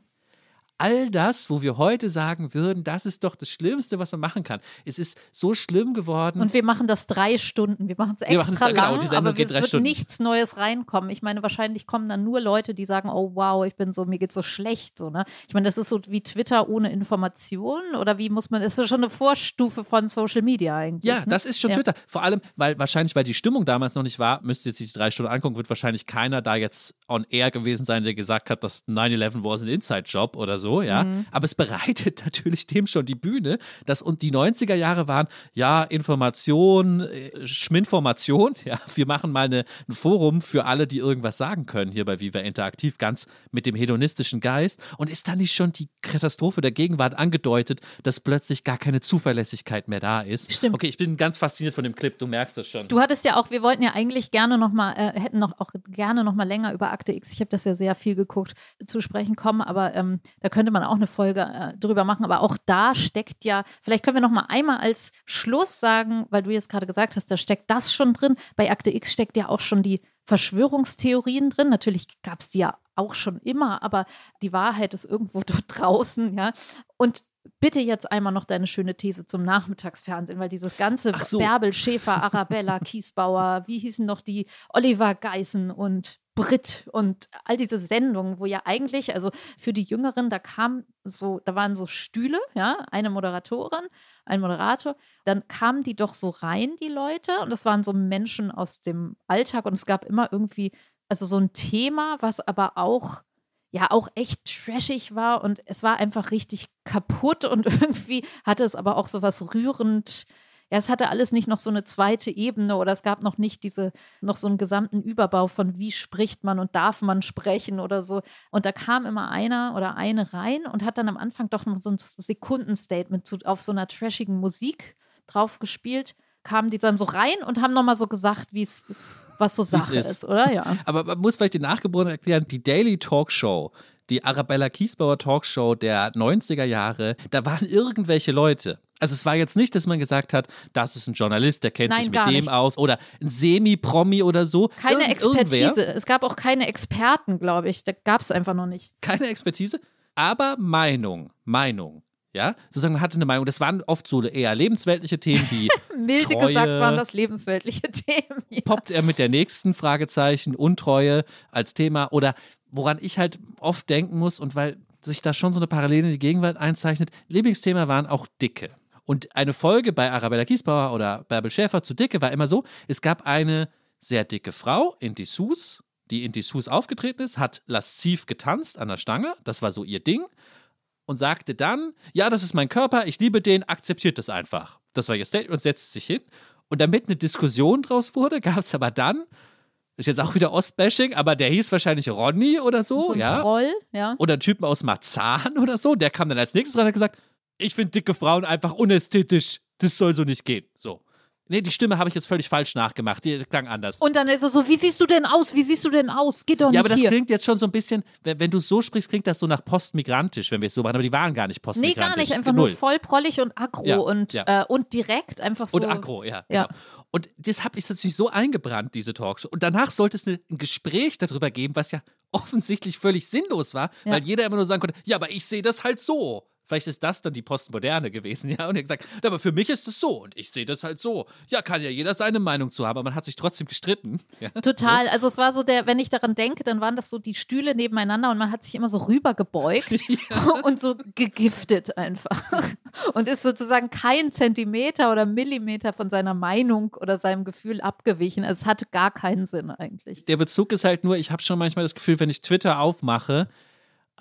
all das, wo wir heute sagen würden, das ist doch das Schlimmste, was man machen kann. Es ist so schlimm geworden. Und wir machen das drei Stunden. Wir machen es extra genau, lang, genau, aber es wird Stunden. nichts Neues reinkommen. Ich meine, wahrscheinlich kommen dann nur Leute, die sagen, oh wow, ich bin so, mir geht so schlecht. So, ne? Ich meine, das ist so wie Twitter ohne Informationen oder wie muss man, das ist schon eine Vorstufe von Social Media eigentlich. Ja, ne? das ist schon ja. Twitter. Vor allem, weil wahrscheinlich, weil die Stimmung damals noch nicht war, müsst ihr jetzt die drei Stunden angucken, wird wahrscheinlich keiner da jetzt on air gewesen sein, der gesagt hat, dass 9-11 war ein Inside-Job oder so so, ja. Mhm. Aber es bereitet natürlich dem schon die Bühne, dass und die 90er Jahre waren, ja, Information, äh, Schminformation, ja, wir machen mal eine, ein Forum für alle, die irgendwas sagen können hier bei Viva Interaktiv, ganz mit dem hedonistischen Geist. Und ist da nicht schon die Katastrophe der Gegenwart angedeutet, dass plötzlich gar keine Zuverlässigkeit mehr da ist? Stimmt. Okay, ich bin ganz fasziniert von dem Clip, du merkst das schon. Du hattest ja auch, wir wollten ja eigentlich gerne noch mal, äh, hätten noch auch gerne noch mal länger über Akte X, ich habe das ja sehr viel geguckt, zu sprechen kommen, aber ähm, da könnte man auch eine Folge äh, drüber machen. Aber auch da steckt ja, vielleicht können wir noch mal einmal als Schluss sagen, weil du jetzt gerade gesagt hast, da steckt das schon drin. Bei Akte X steckt ja auch schon die Verschwörungstheorien drin. Natürlich gab es die ja auch schon immer, aber die Wahrheit ist irgendwo dort draußen, ja. Und bitte jetzt einmal noch deine schöne These zum Nachmittagsfernsehen, weil dieses ganze so. Bärbel, Schäfer, Arabella, Kiesbauer, wie hießen noch die Oliver Geißen und Brit und all diese Sendungen, wo ja eigentlich, also für die Jüngeren, da kam so, da waren so Stühle, ja, eine Moderatorin, ein Moderator, dann kamen die doch so rein, die Leute, und das waren so Menschen aus dem Alltag und es gab immer irgendwie, also so ein Thema, was aber auch ja auch echt trashig war und es war einfach richtig kaputt und irgendwie hatte es aber auch so was rührend. Ja, es hatte alles nicht noch so eine zweite Ebene oder es gab noch nicht diese, noch so einen gesamten Überbau von wie spricht man und darf man sprechen oder so. Und da kam immer einer oder eine rein und hat dann am Anfang doch noch so ein Sekundenstatement zu, auf so einer trashigen Musik drauf gespielt. Kamen die dann so rein und haben nochmal so gesagt, wie es was so Sache ist. ist. oder? Ja. Aber man muss vielleicht den Nachgeborenen erklären, die Daily Talkshow, die Arabella Kiesbauer Talkshow der 90er Jahre, da waren irgendwelche Leute. Also es war jetzt nicht, dass man gesagt hat, das ist ein Journalist, der kennt Nein, sich mit dem nicht. aus oder ein Semi-Promi oder so. Keine Irgend Expertise. Irgendwer. Es gab auch keine Experten, glaube ich. Da gab es einfach noch nicht. Keine Expertise, aber Meinung. Meinung ja, sozusagen man hatte eine Meinung. Das waren oft so eher lebensweltliche Themen wie Milde Treue. gesagt waren das lebensweltliche Themen. Ja. Poppt er mit der nächsten Fragezeichen Untreue als Thema oder woran ich halt oft denken muss und weil sich da schon so eine Parallele in die Gegenwart einzeichnet, Lieblingsthema waren auch Dicke. Und eine Folge bei Arabella Kiesbauer oder Bärbel Schäfer zu Dicke war immer so, es gab eine sehr dicke Frau in Dessous, die in Dessous aufgetreten ist, hat lasziv getanzt an der Stange, das war so ihr Ding und sagte dann, ja, das ist mein Körper, ich liebe den, akzeptiert das einfach. Das war ihr Statement und setzte sich hin. Und damit eine Diskussion draus wurde, gab es aber dann, ist jetzt auch wieder Ostbashing, aber der hieß wahrscheinlich Ronny oder so, so ein ja. Troll, ja. Oder Typen aus Marzahn oder so, der kam dann als nächstes rein und hat gesagt, ich finde dicke Frauen einfach unästhetisch, das soll so nicht gehen. So. Nee, die Stimme habe ich jetzt völlig falsch nachgemacht. Die klang anders. Und dann ist es so, wie siehst du denn aus? Wie siehst du denn aus? Geht doch nicht Ja, aber das hier. klingt jetzt schon so ein bisschen, wenn, wenn, du so sprichst, klingt das so nach postmigrantisch, wenn wir es so machen. Aber die waren gar nicht postmigrantisch. Nee, gar nicht. Einfach Null. nur voll prollig und aggro ja, und, ja. Äh, und direkt einfach so. Und aggro, ja. ja. Genau. Und das habe ich natürlich so eingebrannt, diese Talkshow. Und danach sollte es ein Gespräch darüber geben, was ja offensichtlich völlig sinnlos war, weil jeder immer nur sagen konnte, ja, aber ich sehe das halt so. Vielleicht ist das dann die Postmoderne gewesen, ja. Und er gesagt, aber für mich ist es so und ich sehe das halt so. Ja, kann ja jeder seine Meinung zu haben, aber man hat sich trotzdem gestritten. Ja? Total. Also es war so der, wenn ich daran denke, dann waren das so die Stühle nebeneinander und man hat sich immer so rübergebeugt ja. und so gegiftet einfach. Und ist sozusagen kein Zentimeter oder Millimeter von seiner Meinung oder seinem Gefühl abgewichen. Also es hatte gar keinen Sinn eigentlich. Der Bezug ist halt nur, ich habe schon manchmal das Gefühl, wenn ich Twitter aufmache,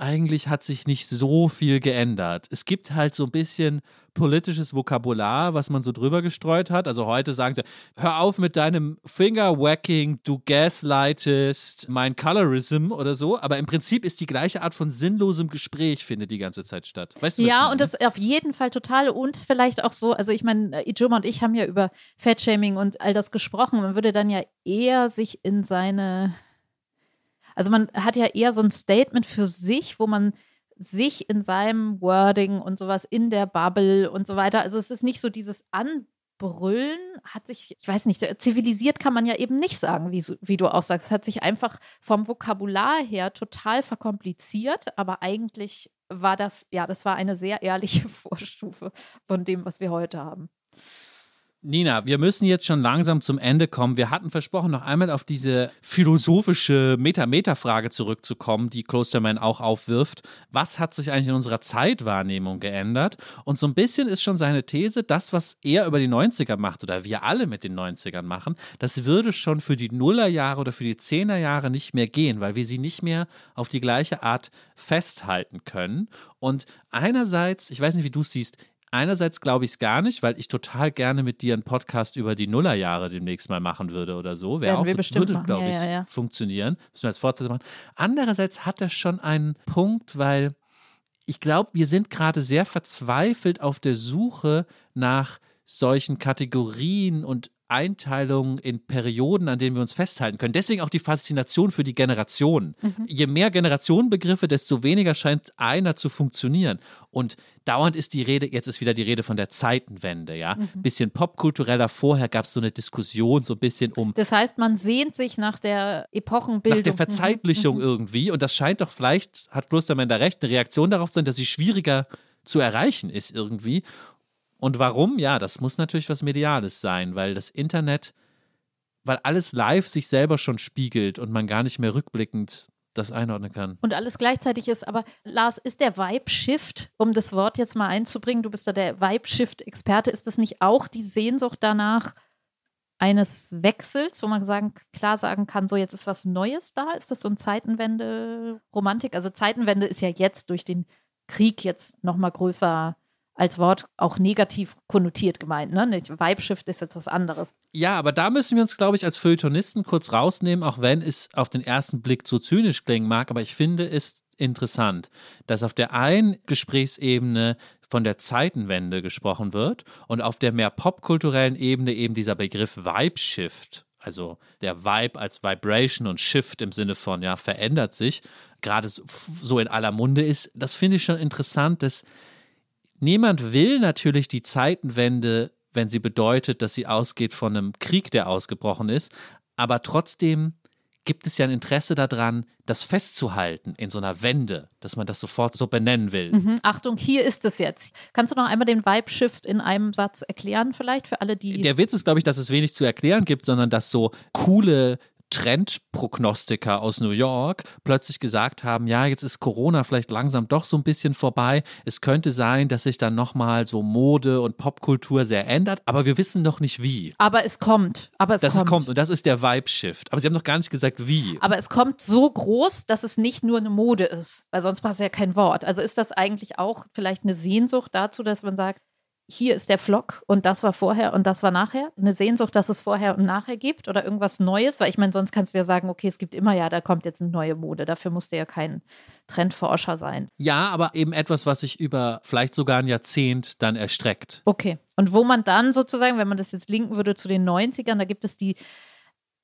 eigentlich hat sich nicht so viel geändert. Es gibt halt so ein bisschen politisches Vokabular, was man so drüber gestreut hat. Also heute sagen sie, hör auf mit deinem Fingerwacking, du gaslightest mein Colorism oder so. Aber im Prinzip ist die gleiche Art von sinnlosem Gespräch findet die ganze Zeit statt. Weißt du, ja, und das auf jeden Fall total und vielleicht auch so, also ich meine, Ijoma und ich haben ja über Fatshaming und all das gesprochen. Man würde dann ja eher sich in seine also man hat ja eher so ein Statement für sich, wo man sich in seinem Wording und sowas in der Bubble und so weiter. Also es ist nicht so dieses Anbrüllen, hat sich, ich weiß nicht, zivilisiert kann man ja eben nicht sagen, wie, wie du auch sagst. Es hat sich einfach vom Vokabular her total verkompliziert, aber eigentlich war das, ja, das war eine sehr ehrliche Vorstufe von dem, was wir heute haben. Nina, wir müssen jetzt schon langsam zum Ende kommen. Wir hatten versprochen, noch einmal auf diese philosophische Meta-Meta-Frage zurückzukommen, die Klosterman auch aufwirft. Was hat sich eigentlich in unserer Zeitwahrnehmung geändert? Und so ein bisschen ist schon seine These, das, was er über die 90er macht oder wir alle mit den 90ern machen, das würde schon für die Nullerjahre oder für die Zehnerjahre nicht mehr gehen, weil wir sie nicht mehr auf die gleiche Art festhalten können. Und einerseits, ich weiß nicht, wie du es siehst, Einerseits glaube ich es gar nicht, weil ich total gerne mit dir einen Podcast über die Nullerjahre demnächst mal machen würde oder so. Wäre auch, wir bestimmt würde, glaube ich, ja, ja, ja. funktionieren. Müssen wir als Fortsetzung machen. Andererseits hat er schon einen Punkt, weil ich glaube, wir sind gerade sehr verzweifelt auf der Suche nach solchen Kategorien und Einteilungen in Perioden, an denen wir uns festhalten können. Deswegen auch die Faszination für die Generationen. Mhm. Je mehr Generationenbegriffe, desto weniger scheint einer zu funktionieren. Und dauernd ist die Rede, jetzt ist wieder die Rede von der Zeitenwende, ja. Mhm. Bisschen popkultureller. Vorher gab es so eine Diskussion, so ein bisschen um. Das heißt, man sehnt sich nach der Epochenbildung. Nach der Verzeitlichung mhm. irgendwie. Und das scheint doch vielleicht, hat Klostermann da recht, eine Reaktion darauf zu sein, dass sie schwieriger zu erreichen ist irgendwie. Und warum? Ja, das muss natürlich was Mediales sein, weil das Internet, weil alles live sich selber schon spiegelt und man gar nicht mehr rückblickend das einordnen kann. Und alles gleichzeitig ist, aber Lars, ist der Vibe-Shift, um das Wort jetzt mal einzubringen, du bist da der Vibe-Shift-Experte, ist das nicht auch die Sehnsucht danach eines Wechsels, wo man sagen, klar sagen kann, so jetzt ist was Neues da? Ist das so ein Zeitenwende-Romantik? Also Zeitenwende ist ja jetzt durch den Krieg jetzt nochmal größer als Wort auch negativ konnotiert gemeint. Ne? Weibshift ist jetzt was anderes. Ja, aber da müssen wir uns, glaube ich, als Feuilletonisten kurz rausnehmen, auch wenn es auf den ersten Blick zu zynisch klingen mag. Aber ich finde es interessant, dass auf der einen Gesprächsebene von der Zeitenwende gesprochen wird und auf der mehr popkulturellen Ebene eben dieser Begriff Vibe-Shift, also der Vibe als Vibration und Shift im Sinne von, ja, verändert sich, gerade so in aller Munde ist. Das finde ich schon interessant, dass Niemand will natürlich die Zeitenwende, wenn sie bedeutet, dass sie ausgeht von einem Krieg, der ausgebrochen ist, aber trotzdem gibt es ja ein Interesse daran, das festzuhalten in so einer Wende, dass man das sofort so benennen will. Mhm. Achtung, hier ist es jetzt. Kannst du noch einmal den Vibe-Shift in einem Satz erklären, vielleicht für alle, die. Der Witz ist, glaube ich, dass es wenig zu erklären gibt, sondern dass so coole Trendprognostiker aus New York plötzlich gesagt haben, ja, jetzt ist Corona vielleicht langsam doch so ein bisschen vorbei. Es könnte sein, dass sich dann nochmal so Mode und Popkultur sehr ändert, aber wir wissen noch nicht wie. Aber es kommt. Aber es das kommt. kommt und das ist der Vibe-Shift. Aber sie haben noch gar nicht gesagt, wie. Aber es kommt so groß, dass es nicht nur eine Mode ist, weil sonst passt ja kein Wort. Also ist das eigentlich auch vielleicht eine Sehnsucht dazu, dass man sagt, hier ist der Vlog und das war vorher und das war nachher? Eine Sehnsucht, dass es vorher und nachher gibt oder irgendwas Neues? Weil ich meine, sonst kannst du ja sagen, okay, es gibt immer ja, da kommt jetzt eine neue Mode. Dafür musst du ja kein Trendforscher sein. Ja, aber eben etwas, was sich über vielleicht sogar ein Jahrzehnt dann erstreckt. Okay. Und wo man dann sozusagen, wenn man das jetzt linken würde zu den 90ern, da gibt es die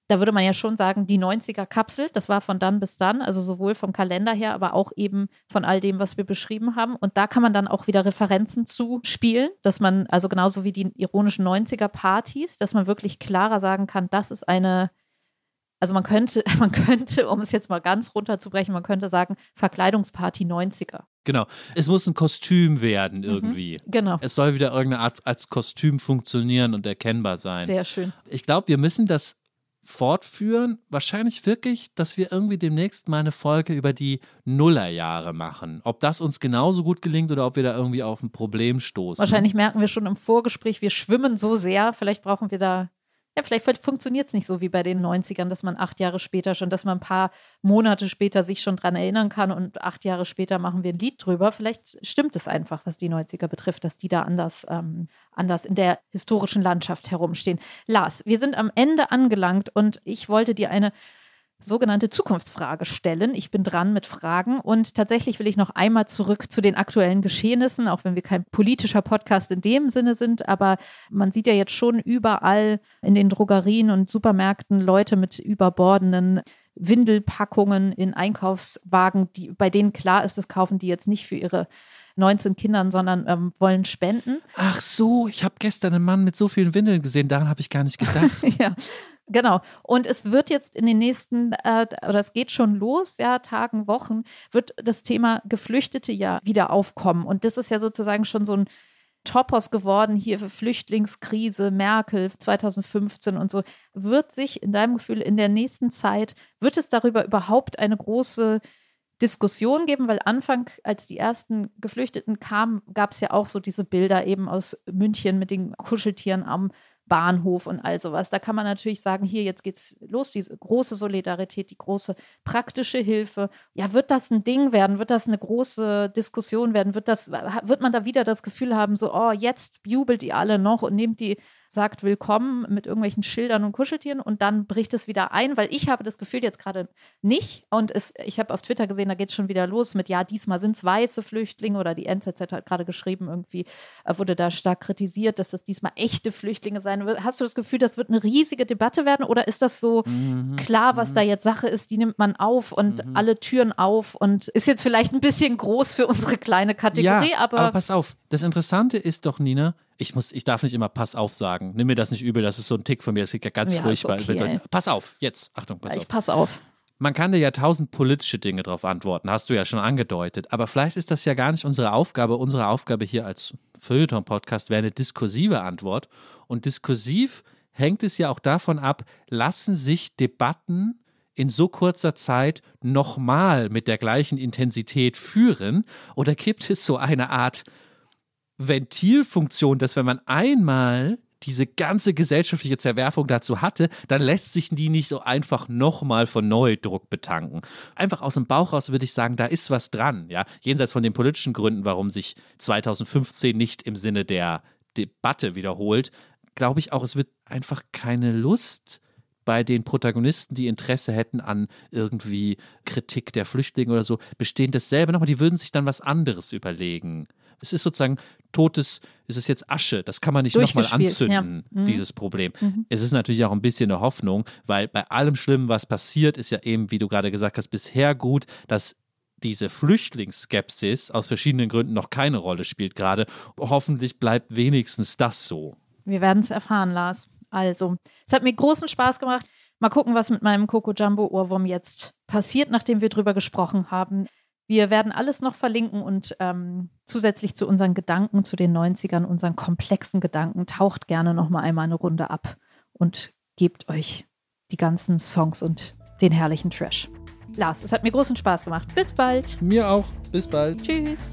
da würde man ja schon sagen, die 90er-Kapsel, das war von dann bis dann, also sowohl vom Kalender her, aber auch eben von all dem, was wir beschrieben haben. Und da kann man dann auch wieder Referenzen zu spielen, dass man, also genauso wie die ironischen 90er-Partys, dass man wirklich klarer sagen kann, das ist eine, also man könnte, man könnte, um es jetzt mal ganz runterzubrechen, man könnte sagen, Verkleidungsparty 90er. Genau. Es muss ein Kostüm werden mhm. irgendwie. Mhm, genau. Es soll wieder irgendeine Art als Kostüm funktionieren und erkennbar sein. Sehr schön. Ich glaube, wir müssen das fortführen. Wahrscheinlich wirklich, dass wir irgendwie demnächst mal eine Folge über die Nullerjahre machen. Ob das uns genauso gut gelingt oder ob wir da irgendwie auf ein Problem stoßen. Wahrscheinlich merken wir schon im Vorgespräch, wir schwimmen so sehr. Vielleicht brauchen wir da ja, vielleicht funktioniert es nicht so wie bei den 90ern, dass man acht Jahre später schon, dass man ein paar Monate später sich schon dran erinnern kann und acht Jahre später machen wir ein Lied drüber. Vielleicht stimmt es einfach, was die 90er betrifft, dass die da anders, ähm, anders in der historischen Landschaft herumstehen. Lars, wir sind am Ende angelangt und ich wollte dir eine sogenannte Zukunftsfrage stellen. Ich bin dran mit Fragen und tatsächlich will ich noch einmal zurück zu den aktuellen Geschehnissen, auch wenn wir kein politischer Podcast in dem Sinne sind, aber man sieht ja jetzt schon überall in den Drogerien und Supermärkten Leute mit überbordenden Windelpackungen in Einkaufswagen, die, bei denen klar ist, das kaufen die jetzt nicht für ihre 19 Kindern, sondern ähm, wollen spenden. Ach so, ich habe gestern einen Mann mit so vielen Windeln gesehen, daran habe ich gar nicht gedacht. ja, Genau. Und es wird jetzt in den nächsten, äh, oder es geht schon los, ja, Tagen, Wochen, wird das Thema Geflüchtete ja wieder aufkommen. Und das ist ja sozusagen schon so ein Topos geworden, hier für Flüchtlingskrise, Merkel 2015 und so. Wird sich in deinem Gefühl in der nächsten Zeit, wird es darüber überhaupt eine große Diskussion geben, weil Anfang, als die ersten Geflüchteten kamen, gab es ja auch so diese Bilder eben aus München mit den Kuscheltieren am Bahnhof und all sowas. Da kann man natürlich sagen, hier, jetzt geht's los, die große Solidarität, die große praktische Hilfe. Ja, wird das ein Ding werden? Wird das eine große Diskussion werden? Wird das, wird man da wieder das Gefühl haben, so, oh, jetzt jubelt ihr alle noch und nehmt die sagt Willkommen mit irgendwelchen Schildern und Kuscheltieren und dann bricht es wieder ein, weil ich habe das Gefühl jetzt gerade nicht und es, ich habe auf Twitter gesehen, da geht es schon wieder los mit, ja, diesmal sind es weiße Flüchtlinge oder die NZZ hat gerade geschrieben, irgendwie äh, wurde da stark kritisiert, dass das diesmal echte Flüchtlinge sein wird. Hast du das Gefühl, das wird eine riesige Debatte werden oder ist das so mhm. klar, was mhm. da jetzt Sache ist, die nimmt man auf und mhm. alle Türen auf und ist jetzt vielleicht ein bisschen groß für unsere kleine Kategorie, ja, aber, aber pass auf, das Interessante ist doch, Nina, ich muss, ich darf nicht immer Pass auf sagen. Nimm mir das nicht übel, das ist so ein Tick von mir, das klingt ja ganz ja, furchtbar. Okay, pass auf, jetzt, Achtung, pass ich auf. Ich pass auf. Man kann dir ja tausend politische Dinge darauf antworten, hast du ja schon angedeutet. Aber vielleicht ist das ja gar nicht unsere Aufgabe. Unsere Aufgabe hier als Feuilleton-Podcast wäre eine diskursive Antwort. Und diskursiv hängt es ja auch davon ab, lassen sich Debatten in so kurzer Zeit nochmal mit der gleichen Intensität führen? Oder gibt es so eine Art Ventilfunktion, dass wenn man einmal diese ganze gesellschaftliche Zerwerfung dazu hatte, dann lässt sich die nicht so einfach nochmal von Neudruck betanken. Einfach aus dem Bauch raus würde ich sagen, da ist was dran, ja. Jenseits von den politischen Gründen, warum sich 2015 nicht im Sinne der Debatte wiederholt, glaube ich auch, es wird einfach keine Lust bei den Protagonisten, die Interesse hätten an irgendwie Kritik der Flüchtlinge oder so, bestehen dasselbe nochmal. Die würden sich dann was anderes überlegen. Es ist sozusagen totes, es ist jetzt Asche, das kann man nicht nochmal anzünden, ja. mhm. dieses Problem. Mhm. Es ist natürlich auch ein bisschen eine Hoffnung, weil bei allem Schlimmen, was passiert, ist ja eben, wie du gerade gesagt hast, bisher gut, dass diese Flüchtlingsskepsis aus verschiedenen Gründen noch keine Rolle spielt gerade. Hoffentlich bleibt wenigstens das so. Wir werden es erfahren, Lars. Also, es hat mir großen Spaß gemacht. Mal gucken, was mit meinem Coco Jumbo Ohrwurm jetzt passiert, nachdem wir drüber gesprochen haben. Wir werden alles noch verlinken und ähm, zusätzlich zu unseren Gedanken zu den 90ern, unseren komplexen Gedanken, taucht gerne noch mal einmal eine Runde ab und gebt euch die ganzen Songs und den herrlichen Trash. Lars, es hat mir großen Spaß gemacht. Bis bald. Mir auch. Bis bald. Tschüss.